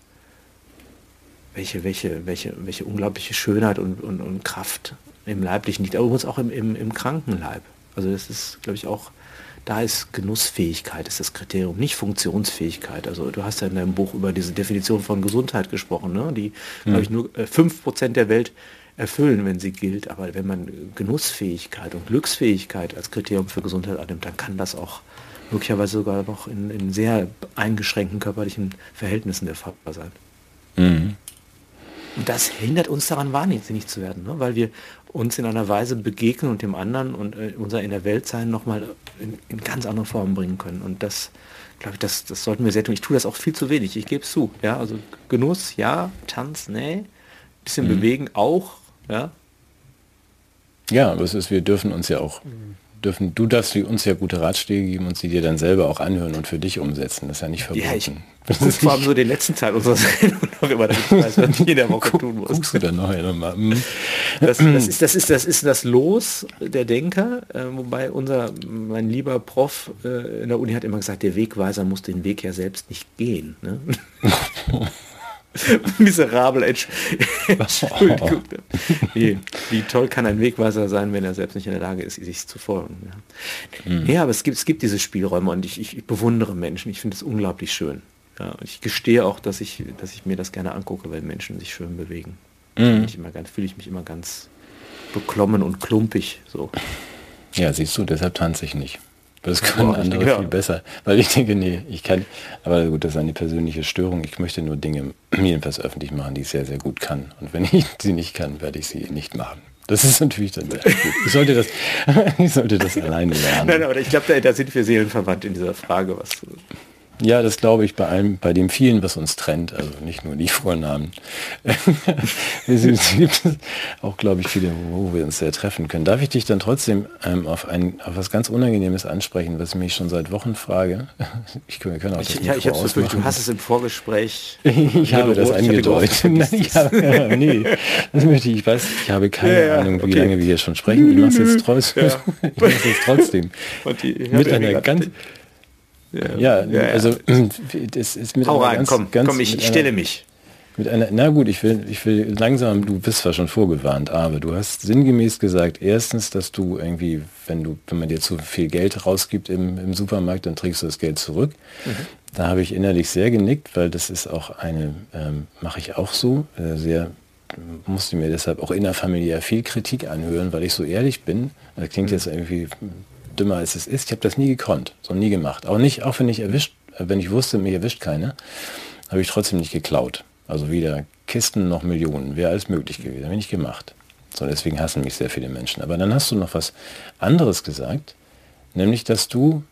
welche, welche, welche, welche unglaubliche Schönheit und, und, und Kraft im Leiblichen liegt, aber übrigens auch im, im, im Krankenleib. Also das ist, glaube ich, auch, da ist Genussfähigkeit ist das Kriterium, nicht Funktionsfähigkeit. Also du hast ja in deinem Buch über diese Definition von Gesundheit gesprochen, ne? die, glaube ich, nur äh, 5% der Welt erfüllen, wenn sie gilt. Aber wenn man Genussfähigkeit und Glücksfähigkeit als Kriterium für Gesundheit annimmt, dann kann das auch möglicherweise sogar noch in, in sehr eingeschränkten körperlichen Verhältnissen der Fall sein. Mhm. Und das hindert uns daran, wahnsinnig zu werden, ne? weil wir uns in einer Weise begegnen und dem anderen und äh, unser in der Welt sein nochmal in, in ganz andere Formen bringen können. Und das, glaube ich, das, das sollten wir sehr tun. Ich tue das auch viel zu wenig, ich gebe es zu. Ja, also Genuss, ja, Tanz, nee, bisschen mhm. bewegen auch, ja. Ja, aber es ist, wir dürfen uns ja auch dürfen, du darfst uns ja gute Ratschläge geben und sie dir dann selber auch anhören und für dich umsetzen. Das ist ja nicht verboten. Ja, ich guck vor allem so den letzten Teil unserer Sendung noch immer, damit ich weiß, was ich in der Woche tun muss. Guckst du dann noch einmal? Mhm. Das, das, ist, das, ist, das ist das Los der Denker, äh, wobei unser, mein lieber Prof äh, in der Uni hat immer gesagt, der Wegweiser muss den Weg ja selbst nicht gehen. Ne? Miserabel, Entschuldigung. Wie, wie, toll kann ein Wegweiser sein, wenn er selbst nicht in der Lage ist, sich zu folgen. Ja, mhm. ja aber es gibt, es gibt diese Spielräume und ich, ich bewundere Menschen. Ich finde es unglaublich schön. Ja, ich gestehe auch, dass ich, dass ich mir das gerne angucke, wenn Menschen sich schön bewegen. Mhm. Fühle ich mich immer ganz beklommen und klumpig. So. Ja, siehst du, deshalb tanze ich nicht. Das können Boah, andere denke, viel besser. Weil ich denke, nee, ich kann, aber gut, das ist eine persönliche Störung. Ich möchte nur Dinge jedenfalls öffentlich machen, die ich sehr, sehr gut kann. Und wenn ich sie nicht kann, werde ich sie nicht machen. Das ist natürlich dann sehr gut. Ich sollte das, ich sollte das alleine lernen. Nein, aber ich glaube, da, da, sind wir seelenverwandt in dieser Frage, was ja, das glaube ich bei allem, bei dem vielen, was uns trennt, also nicht nur die Vornamen. es gibt auch, glaube ich, viele, wo wir uns sehr treffen können. Darf ich dich dann trotzdem ähm, auf, ein, auf was ganz Unangenehmes ansprechen, was ich mich schon seit Wochen frage? Ich, wir können auch das ich, ja, ich habe das du hast es im Vorgespräch. ich habe das angedeutet. Nein, ich habe, nee, das möchte ich, ich weiß, ich habe keine ja, ja, Ahnung, wie okay. lange wir hier schon sprechen. Ich mache es jetzt mache es jetzt trotzdem. Die, Mit einer ganz Ja, ja, also das ist mit Hau rein, ganz, komm, ganz komm, ich, ich stelle mich. Mit einer, na gut, ich will, ich will langsam, du bist zwar schon vorgewarnt, aber du hast sinngemäß gesagt, erstens, dass du irgendwie, wenn du, wenn man dir zu viel Geld rausgibt im, im Supermarkt, dann trägst du das Geld zurück. Mhm. Da habe ich innerlich sehr genickt, weil das ist auch eine, ähm, mache ich auch so, äh, sehr, musste mir deshalb auch innerfamiliär viel Kritik anhören, weil ich so ehrlich bin. Das klingt mhm. jetzt irgendwie dümmer als es ist. Ich habe das nie gekonnt, so nie gemacht. Auch nicht, auch wenn ich erwischt, wenn ich wusste, mich erwischt keiner, habe ich trotzdem nicht geklaut. Also weder Kisten noch Millionen. Wäre alles möglich gewesen. Habe ich nicht gemacht. So, deswegen hassen mich sehr viele Menschen. Aber dann hast du noch was anderes gesagt, nämlich, dass du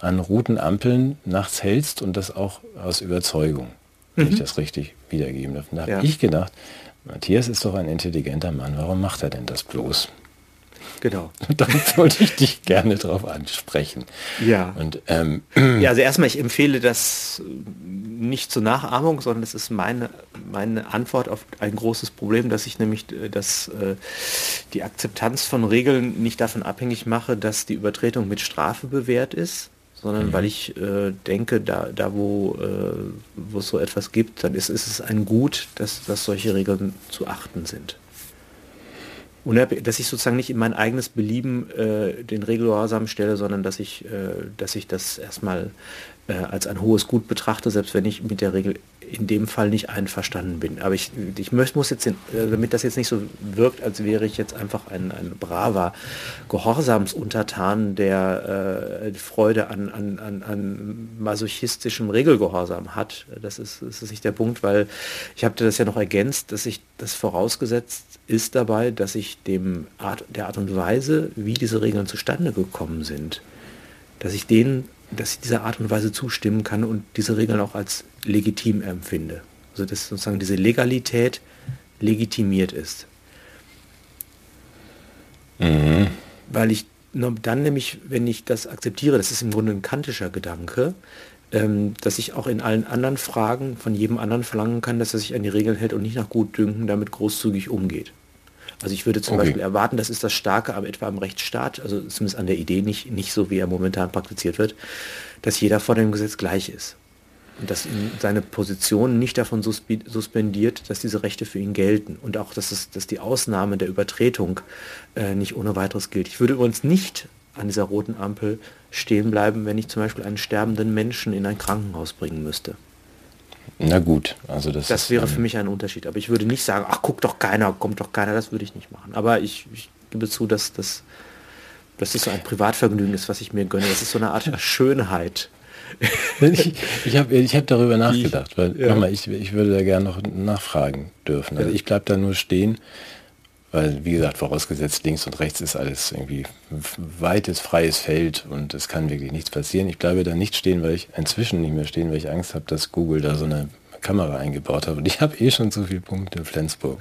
an roten Ampeln nachts hältst und das auch aus Überzeugung, wenn mhm. ich das richtig wiedergeben darf. da ja. habe ich gedacht, Matthias ist doch ein intelligenter Mann, warum macht er denn das bloß? Genau. Da wollte ich dich gerne drauf ansprechen. Ja. Und, ähm, ja, also erstmal, ich empfehle das nicht zur Nachahmung, sondern das ist meine, meine Antwort auf ein großes Problem, dass ich nämlich äh, dass, äh, die Akzeptanz von Regeln nicht davon abhängig mache, dass die Übertretung mit Strafe bewährt ist, sondern mhm. weil ich äh, denke, da, da wo, äh, wo es so etwas gibt, dann ist, ist es ein Gut, dass, dass solche Regeln zu achten sind dass ich sozusagen nicht in mein eigenes Belieben äh, den Regelgehorsam stelle, sondern dass ich, äh, dass ich das erstmal äh, als ein hohes Gut betrachte, selbst wenn ich mit der Regel in dem Fall nicht einverstanden bin. Aber ich, ich muss jetzt, den, äh, damit das jetzt nicht so wirkt, als wäre ich jetzt einfach ein, ein braver Gehorsamsuntertan, der äh, Freude an, an, an, an masochistischem Regelgehorsam hat. Das ist, das ist nicht der Punkt, weil ich habe das ja noch ergänzt, dass ich das vorausgesetzt ist dabei, dass ich dem Art, der Art und Weise, wie diese Regeln zustande gekommen sind, dass ich denen dass ich dieser Art und Weise zustimmen kann und diese Regeln auch als legitim empfinde. Also dass sozusagen diese Legalität legitimiert ist. Mhm. Weil ich dann nämlich, wenn ich das akzeptiere, das ist im Grunde ein kantischer Gedanke, ähm, dass ich auch in allen anderen Fragen von jedem anderen verlangen kann, dass er sich an die Regeln hält und nicht nach Gutdünken damit großzügig umgeht. Also ich würde zum okay. Beispiel erwarten, das ist das Starke aber etwa am Rechtsstaat, also zumindest an der Idee nicht, nicht so, wie er momentan praktiziert wird, dass jeder vor dem Gesetz gleich ist. Und dass seine Position nicht davon suspendiert, dass diese Rechte für ihn gelten. Und auch, dass, es, dass die Ausnahme der Übertretung äh, nicht ohne weiteres gilt. Ich würde übrigens nicht an dieser roten Ampel stehen bleiben, wenn ich zum Beispiel einen sterbenden Menschen in ein Krankenhaus bringen müsste. Na gut, also das. Das wäre für mich ein Unterschied. Aber ich würde nicht sagen, ach guck doch keiner, kommt doch keiner, das würde ich nicht machen. Aber ich, ich gebe zu, dass das, dass das so ein Privatvergnügen ist, was ich mir gönne. Das ist so eine Art Schönheit. ich ich habe ich hab darüber nachgedacht, weil ja. nochmal, ich, ich würde da gerne noch nachfragen dürfen. Also ich bleibe da nur stehen, weil, wie gesagt, vorausgesetzt, links und rechts ist alles irgendwie weites, freies Feld und es kann wirklich nichts passieren. Ich bleibe da nicht stehen, weil ich inzwischen nicht mehr stehen, weil ich Angst habe, dass Google da so eine Kamera eingebaut hat. Und ich habe eh schon so viele Punkte in Flensburg.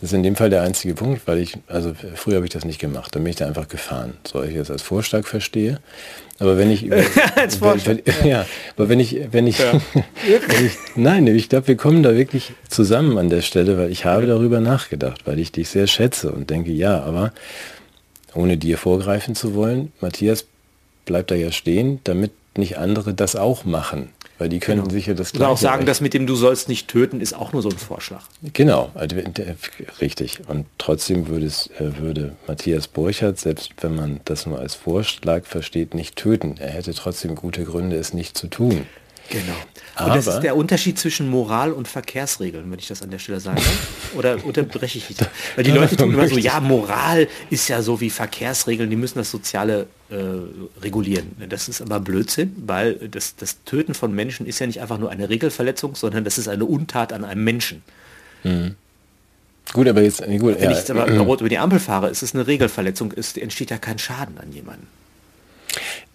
Das ist in dem Fall der einzige Punkt, weil ich, also früher habe ich das nicht gemacht. Dann bin ich da einfach gefahren. So ich jetzt als Vorschlag verstehe. Aber wenn ich, als Vorschlag, wenn, ja, aber wenn ich, wenn ich, ja. wenn ich nein, ich glaube, wir kommen da wirklich zusammen an der Stelle, weil ich habe darüber nachgedacht, weil ich dich sehr schätze und denke, ja, aber ohne dir vorgreifen zu wollen, Matthias bleibt da ja stehen, damit nicht andere das auch machen. Weil die können genau. sicher das Oder auch sagen, dass mit dem du sollst nicht töten, ist auch nur so ein Vorschlag. Genau, also, richtig. Und trotzdem würde, es, äh, würde Matthias Burchardt, selbst wenn man das nur als Vorschlag versteht, nicht töten. Er hätte trotzdem gute Gründe, es nicht zu tun. Genau. Und das ist der Unterschied zwischen Moral und Verkehrsregeln, wenn ich das an der Stelle sage. Oder unterbreche ich dich? Weil die Leute tun immer so, ja, Moral ist ja so wie Verkehrsregeln, die müssen das Soziale äh, regulieren. Das ist aber Blödsinn, weil das, das Töten von Menschen ist ja nicht einfach nur eine Regelverletzung, sondern das ist eine Untat an einem Menschen. Mhm. Gut, aber jetzt, gut, Wenn ja, ich jetzt aber rot über die Ampel fahre, ist es eine Regelverletzung, ist, entsteht ja kein Schaden an jemanden.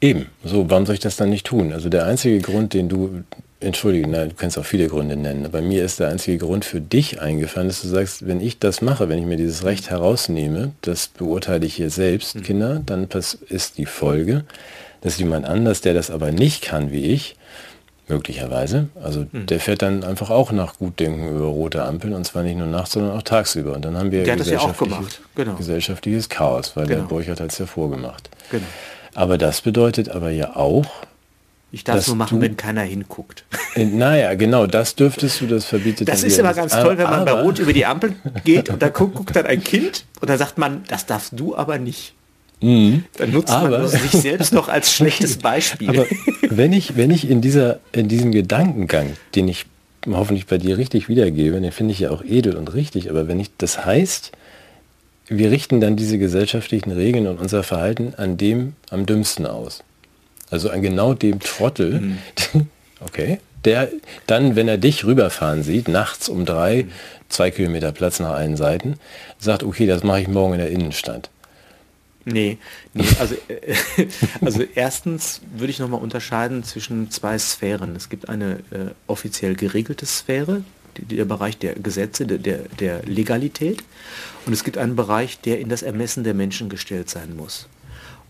Eben, so, warum soll ich das dann nicht tun? Also der einzige Grund, den du, entschuldige, nein, du kannst auch viele Gründe nennen, aber mir ist der einzige Grund für dich eingefallen, dass du sagst, wenn ich das mache, wenn ich mir dieses Recht herausnehme, das beurteile ich hier selbst, mhm. Kinder, dann ist die Folge, dass jemand anders, der das aber nicht kann wie ich, möglicherweise, also mhm. der fährt dann einfach auch nach Gutdenken über rote Ampeln und zwar nicht nur nachts, sondern auch tagsüber. Und dann haben wir gesellschaftliches, ja genau. gesellschaftliches Chaos, weil genau. der Burchard hat es ja vorgemacht. Genau. Aber das bedeutet aber ja auch, Ich darf es nur machen, wenn keiner hinguckt. Äh, naja, genau, das dürftest du, das verbietet Das ist immer ganz toll, wenn man bei Rot über die Ampel geht und da guckt, guckt dann ein Kind und dann sagt man, das darfst du aber nicht. Mhm. Dann nutzt aber, man sich selbst noch als schlechtes Beispiel. Aber wenn ich, wenn ich in, dieser, in diesem Gedankengang, den ich hoffentlich bei dir richtig wiedergebe, den finde ich ja auch edel und richtig, aber wenn ich das heißt, wir richten dann diese gesellschaftlichen Regeln und unser Verhalten an dem am dümmsten aus. Also an genau dem Trottel, mhm. okay, der dann, wenn er dich rüberfahren sieht, nachts um drei, zwei Kilometer Platz nach allen Seiten, sagt, okay, das mache ich morgen in der Innenstadt. Nee, nee also, äh, also erstens würde ich nochmal unterscheiden zwischen zwei Sphären. Es gibt eine äh, offiziell geregelte Sphäre, die, der Bereich der Gesetze, der, der Legalität. Und es gibt einen Bereich, der in das Ermessen der Menschen gestellt sein muss.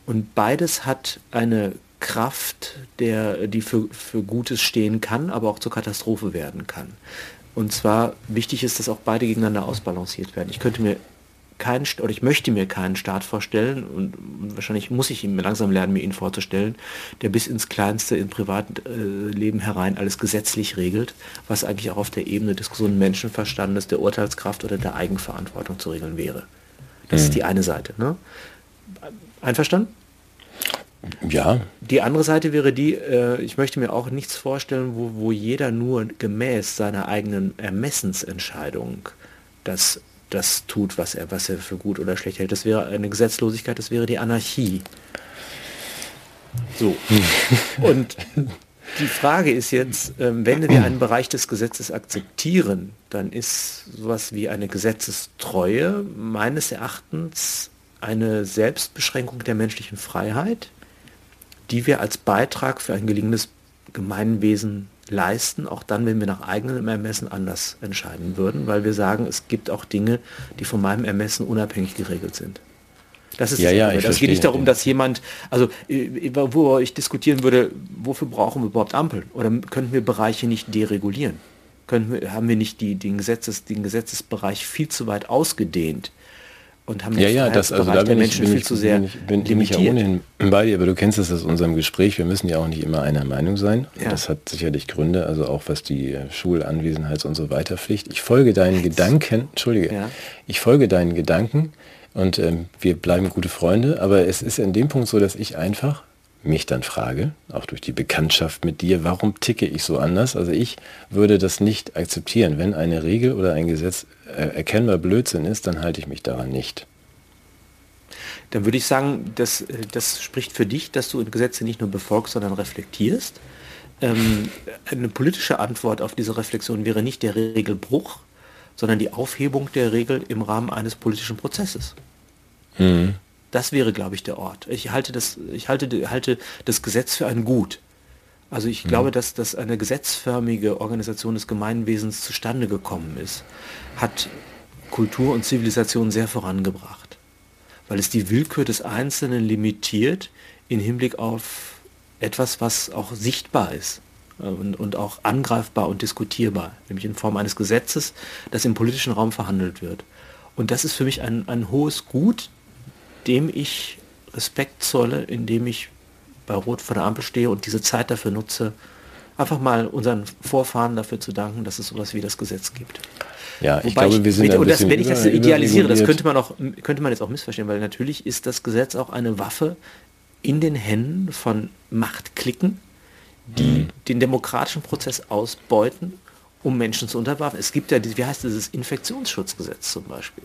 Und beides hat eine Kraft, der, die für, für Gutes stehen kann, aber auch zur Katastrophe werden kann. Und zwar wichtig ist, dass auch beide gegeneinander ausbalanciert werden. Ich könnte mir keinen, oder ich möchte mir keinen Staat vorstellen und, wahrscheinlich muss ich ihm langsam lernen, mir ihn vorzustellen, der bis ins Kleinste in Privatleben herein alles gesetzlich regelt, was eigentlich auch auf der Ebene des gesunden Menschenverstandes, der Urteilskraft oder der Eigenverantwortung zu regeln wäre. Das mhm. ist die eine Seite. Ne? Einverstanden? Ja. Die andere Seite wäre die, äh, ich möchte mir auch nichts vorstellen, wo, wo jeder nur gemäß seiner eigenen Ermessensentscheidung das das tut, was er, was er für gut oder schlecht hält. Das wäre eine Gesetzlosigkeit, das wäre die Anarchie. So. Und die Frage ist jetzt, ähm, wenn wir einen Bereich des Gesetzes akzeptieren, dann ist sowas wie eine Gesetzestreue meines Erachtens eine Selbstbeschränkung der menschlichen Freiheit, die wir als Beitrag für ein gelingendes Gemeinwesen leisten, auch dann, wenn wir nach eigenem Ermessen anders entscheiden würden, weil wir sagen, es gibt auch Dinge, die von meinem Ermessen unabhängig geregelt sind. Das ist ja, das ja, ich Es geht nicht darum, dass jemand, also äh, wo ich diskutieren würde, wofür brauchen wir überhaupt Ampeln? Oder könnten wir Bereiche nicht deregulieren? Können wir, haben wir nicht die, den, Gesetzes, den Gesetzesbereich viel zu weit ausgedehnt? Und haben ja, ja, das, also da bin ich, bin ich, zu sehr bin ich, bin, bin ich ja ohnehin bei dir, aber du kennst es aus unserem Gespräch, wir müssen ja auch nicht immer einer Meinung sein. Ja. Das hat sicherlich Gründe, also auch was die Schulanwesenheits- und so weiter Pflicht. Ich folge deinen Jetzt. Gedanken, entschuldige, ja. ich folge deinen Gedanken und ähm, wir bleiben gute Freunde, aber es ist in dem Punkt so, dass ich einfach mich dann frage, auch durch die Bekanntschaft mit dir, warum ticke ich so anders? Also ich würde das nicht akzeptieren. Wenn eine Regel oder ein Gesetz äh, erkennbar Blödsinn ist, dann halte ich mich daran nicht. Dann würde ich sagen, das, äh, das spricht für dich, dass du Gesetze nicht nur befolgst, sondern reflektierst. Ähm, eine politische Antwort auf diese Reflexion wäre nicht der Regelbruch, sondern die Aufhebung der Regel im Rahmen eines politischen Prozesses. Mhm. Das wäre, glaube ich, der Ort. Ich halte das, ich halte, halte das Gesetz für ein Gut. Also ich mhm. glaube, dass, dass eine gesetzförmige Organisation des Gemeinwesens zustande gekommen ist, hat Kultur und Zivilisation sehr vorangebracht, weil es die Willkür des Einzelnen limitiert in Hinblick auf etwas, was auch sichtbar ist und, und auch angreifbar und diskutierbar, nämlich in Form eines Gesetzes, das im politischen Raum verhandelt wird. Und das ist für mich ein, ein hohes Gut, dem ich Respekt zolle, indem ich bei Rot vor der Ampel stehe und diese Zeit dafür nutze, einfach mal unseren Vorfahren dafür zu danken, dass es sowas wie das Gesetz gibt. Ja, Wobei ich glaube, wir sind mit, und das, wenn ich das idealisiere, das könnte man auch könnte man jetzt auch missverstehen, weil natürlich ist das Gesetz auch eine Waffe in den Händen von Machtklicken, die mhm. den demokratischen Prozess ausbeuten, um Menschen zu unterwerfen. Es gibt ja, wie heißt dieses Infektionsschutzgesetz zum Beispiel.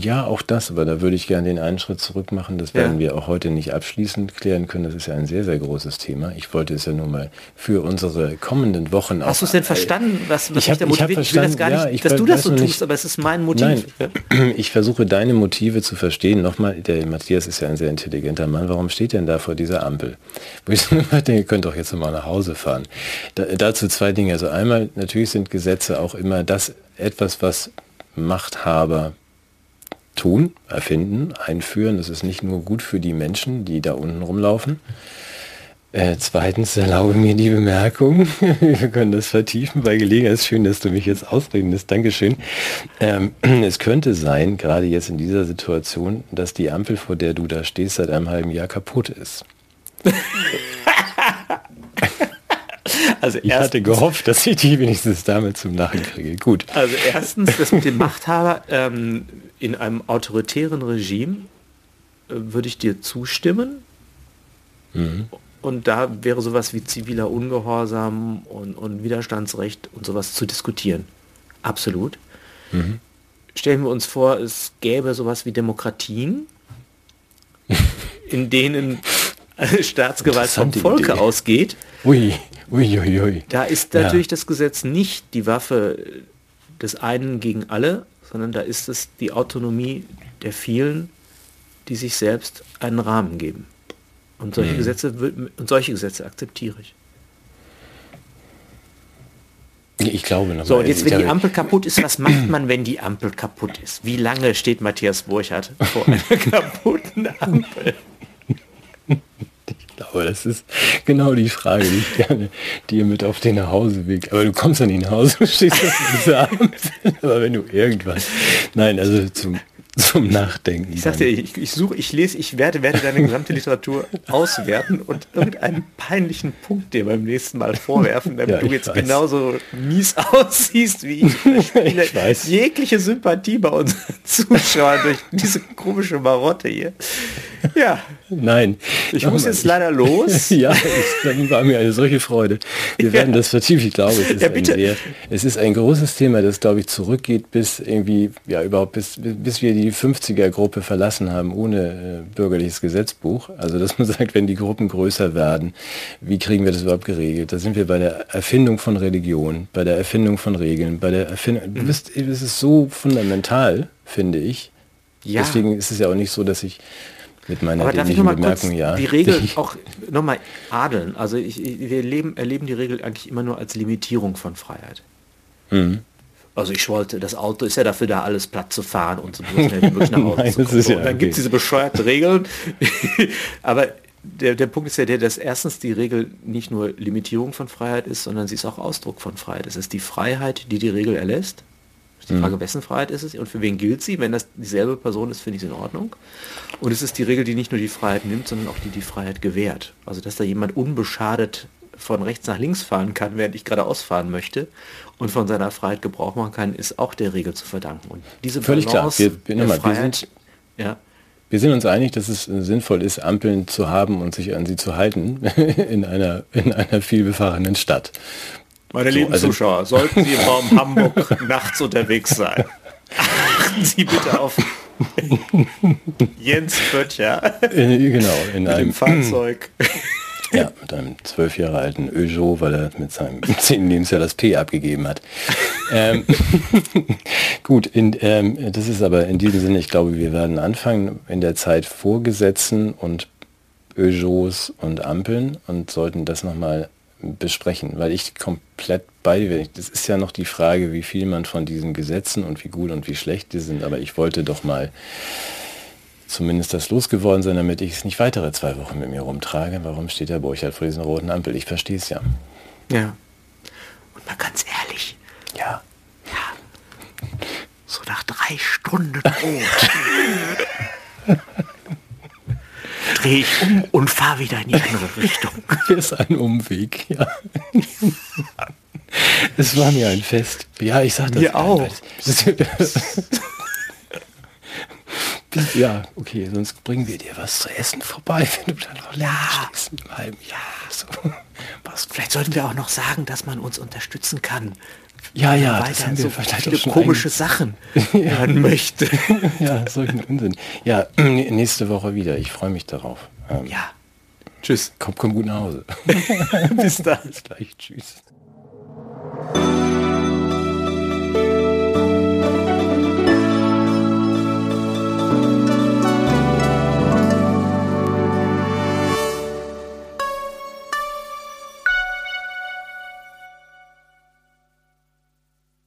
Ja, auch das, aber da würde ich gerne den einen Schritt zurück machen. Das werden ja. wir auch heute nicht abschließend klären können. Das ist ja ein sehr, sehr großes Thema. Ich wollte es ja nur mal für unsere kommenden Wochen Hast du es denn verstanden, was, was ich hab, da motiviert? Ich, ich will das gar nicht, ja, ich dass du das so tust, nicht, aber es ist mein Motiv. Nein, ich versuche deine Motive zu verstehen. Nochmal, der Matthias ist ja ein sehr intelligenter Mann. Warum steht denn da vor dieser Ampel? Wo ich denke, ihr könnt doch jetzt mal nach Hause fahren. Da, dazu zwei Dinge. Also einmal, natürlich sind Gesetze auch immer das etwas, was Machthaber tun, erfinden, einführen. Das ist nicht nur gut für die Menschen, die da unten rumlaufen. Äh, zweitens erlaube mir die Bemerkung, wir können das vertiefen bei Gelegenheit. Es ist schön, dass du mich jetzt ausreden lässt. Dankeschön. Ähm, es könnte sein, gerade jetzt in dieser Situation, dass die Ampel, vor der du da stehst, seit einem halben Jahr kaputt ist. Also ich hatte gehofft, dass ich die wenigstens damit zum Lachen kriege. Gut. Also erstens, das mit dem Machthaber ähm, in einem autoritären Regime äh, würde ich dir zustimmen. Mhm. Und da wäre sowas wie ziviler Ungehorsam und, und Widerstandsrecht und sowas zu diskutieren. Absolut. Mhm. Stellen wir uns vor, es gäbe sowas wie Demokratien, in denen Staatsgewalt vom Volke Idee. ausgeht. Ui, ui, ui, ui. Da ist natürlich ja. das Gesetz nicht die Waffe des einen gegen alle, sondern da ist es die Autonomie der vielen, die sich selbst einen Rahmen geben. Und solche hm. Gesetze und solche Gesetze akzeptiere ich. Ich glaube noch. So, und jetzt, wenn die Ampel kaputt ist, was macht man, wenn die Ampel kaputt ist? Wie lange steht Matthias Burchardt vor einer kaputten Ampel? Glaube, das ist genau die Frage, die ich gerne dir mit auf den Nachhauseweg. Aber du kommst ja nicht nach Hause, du stehst auf Abend. Aber wenn du irgendwas. Nein, also zum zum Nachdenken. Ich sagte, ich, ich suche, ich lese, ich werde, werde deine gesamte Literatur auswerten und irgendeinen peinlichen Punkt dir beim nächsten Mal vorwerfen, damit ja, du jetzt weiß. genauso mies aussiehst wie ich. ich weiß. Jegliche Sympathie bei unseren Zuschauern durch diese komische Marotte hier. Ja. Nein. Ich muss jetzt leider los. ja, es war mir eine solche Freude. Wir ja. werden das vertiefen, ich glaube. Es ist, ja, bitte. Ein sehr, es ist ein großes Thema, das, glaube ich, zurückgeht bis irgendwie, ja, überhaupt bis, bis wir die 50er-Gruppe verlassen haben, ohne äh, bürgerliches Gesetzbuch. Also, dass man sagt, wenn die Gruppen größer werden, wie kriegen wir das überhaupt geregelt? Da sind wir bei der Erfindung von Religion, bei der Erfindung von Regeln, bei der Erfindung, mhm. das ist so fundamental, finde ich. Ja. Deswegen ist es ja auch nicht so, dass ich mit meiner Aber darf ich noch mal Bemerkung, kurz ja. die Regel auch nochmal adeln? Also ich, wir leben, erleben die Regel eigentlich immer nur als Limitierung von Freiheit. Mhm. Also ich wollte, das Auto ist ja dafür da, alles platt zu fahren und so schnell wie möglich nach Hause Nein, zu kommen. Ja, und dann okay. gibt es diese bescheuerten Regeln. Aber der, der Punkt ist ja der, dass erstens die Regel nicht nur Limitierung von Freiheit ist, sondern sie ist auch Ausdruck von Freiheit. Es ist die Freiheit, die die Regel erlässt die mhm. Frage, wessen Freiheit ist es und für wen gilt sie? Wenn das dieselbe Person ist, finde ich es in Ordnung. Und es ist die Regel, die nicht nur die Freiheit nimmt, sondern auch die die Freiheit gewährt. Also dass da jemand unbeschadet von rechts nach links fahren kann, während ich geradeaus fahren möchte und von seiner Freiheit Gebrauch machen kann, ist auch der Regel zu verdanken. Und diese Völlig Balance klar. Wir, wir, mal, Freiheit, wir sind, ja. Wir sind uns einig, dass es sinnvoll ist, Ampeln zu haben und sich an sie zu halten in einer, in einer vielbefahrenen Stadt. Meine so, lieben also Zuschauer, sollten Sie im Raum Hamburg nachts unterwegs sein, achten Sie bitte auf Jens Böttcher. Äh, genau, in mit einem Fahrzeug. Ja, mit einem zwölf Jahre alten Peugeot, weil er mit seinem zehnten Lebensjahr das P abgegeben hat. ähm, gut, in, ähm, das ist aber in diesem Sinne, ich glaube, wir werden anfangen in der Zeit Vorgesetzen und Peugeots und Ampeln und sollten das nochmal besprechen, weil ich komplett bei dir bin. Das ist ja noch die Frage, wie viel man von diesen Gesetzen und wie gut und wie schlecht die sind, aber ich wollte doch mal zumindest das losgeworden sein, damit ich es nicht weitere zwei Wochen mit mir rumtrage. Warum steht der Burchard vor diesen roten Ampel? Ich verstehe es ja. Ja. Und mal ganz ehrlich. Ja. Ja. So nach drei Stunden rot. drehe ich um und fahre wieder in die andere Richtung. Das ist ein Umweg, ja. Es war mir ein Fest. Ja, ich sag das. Mir auch. ja, okay, sonst bringen wir dir was zu essen vorbei, wenn du dann noch ja. im halben Jahr. So. Was, vielleicht sollten wir auch noch sagen, dass man uns unterstützen kann. Ja, ja, das haben wir so viele komische Sachen hören möchte. ja, solchen Unsinn. Ja, nächste Woche wieder. Ich freue mich darauf. Ähm, ja. Tschüss. Komm, komm gut nach Hause. Bis dann. Bis gleich. Tschüss.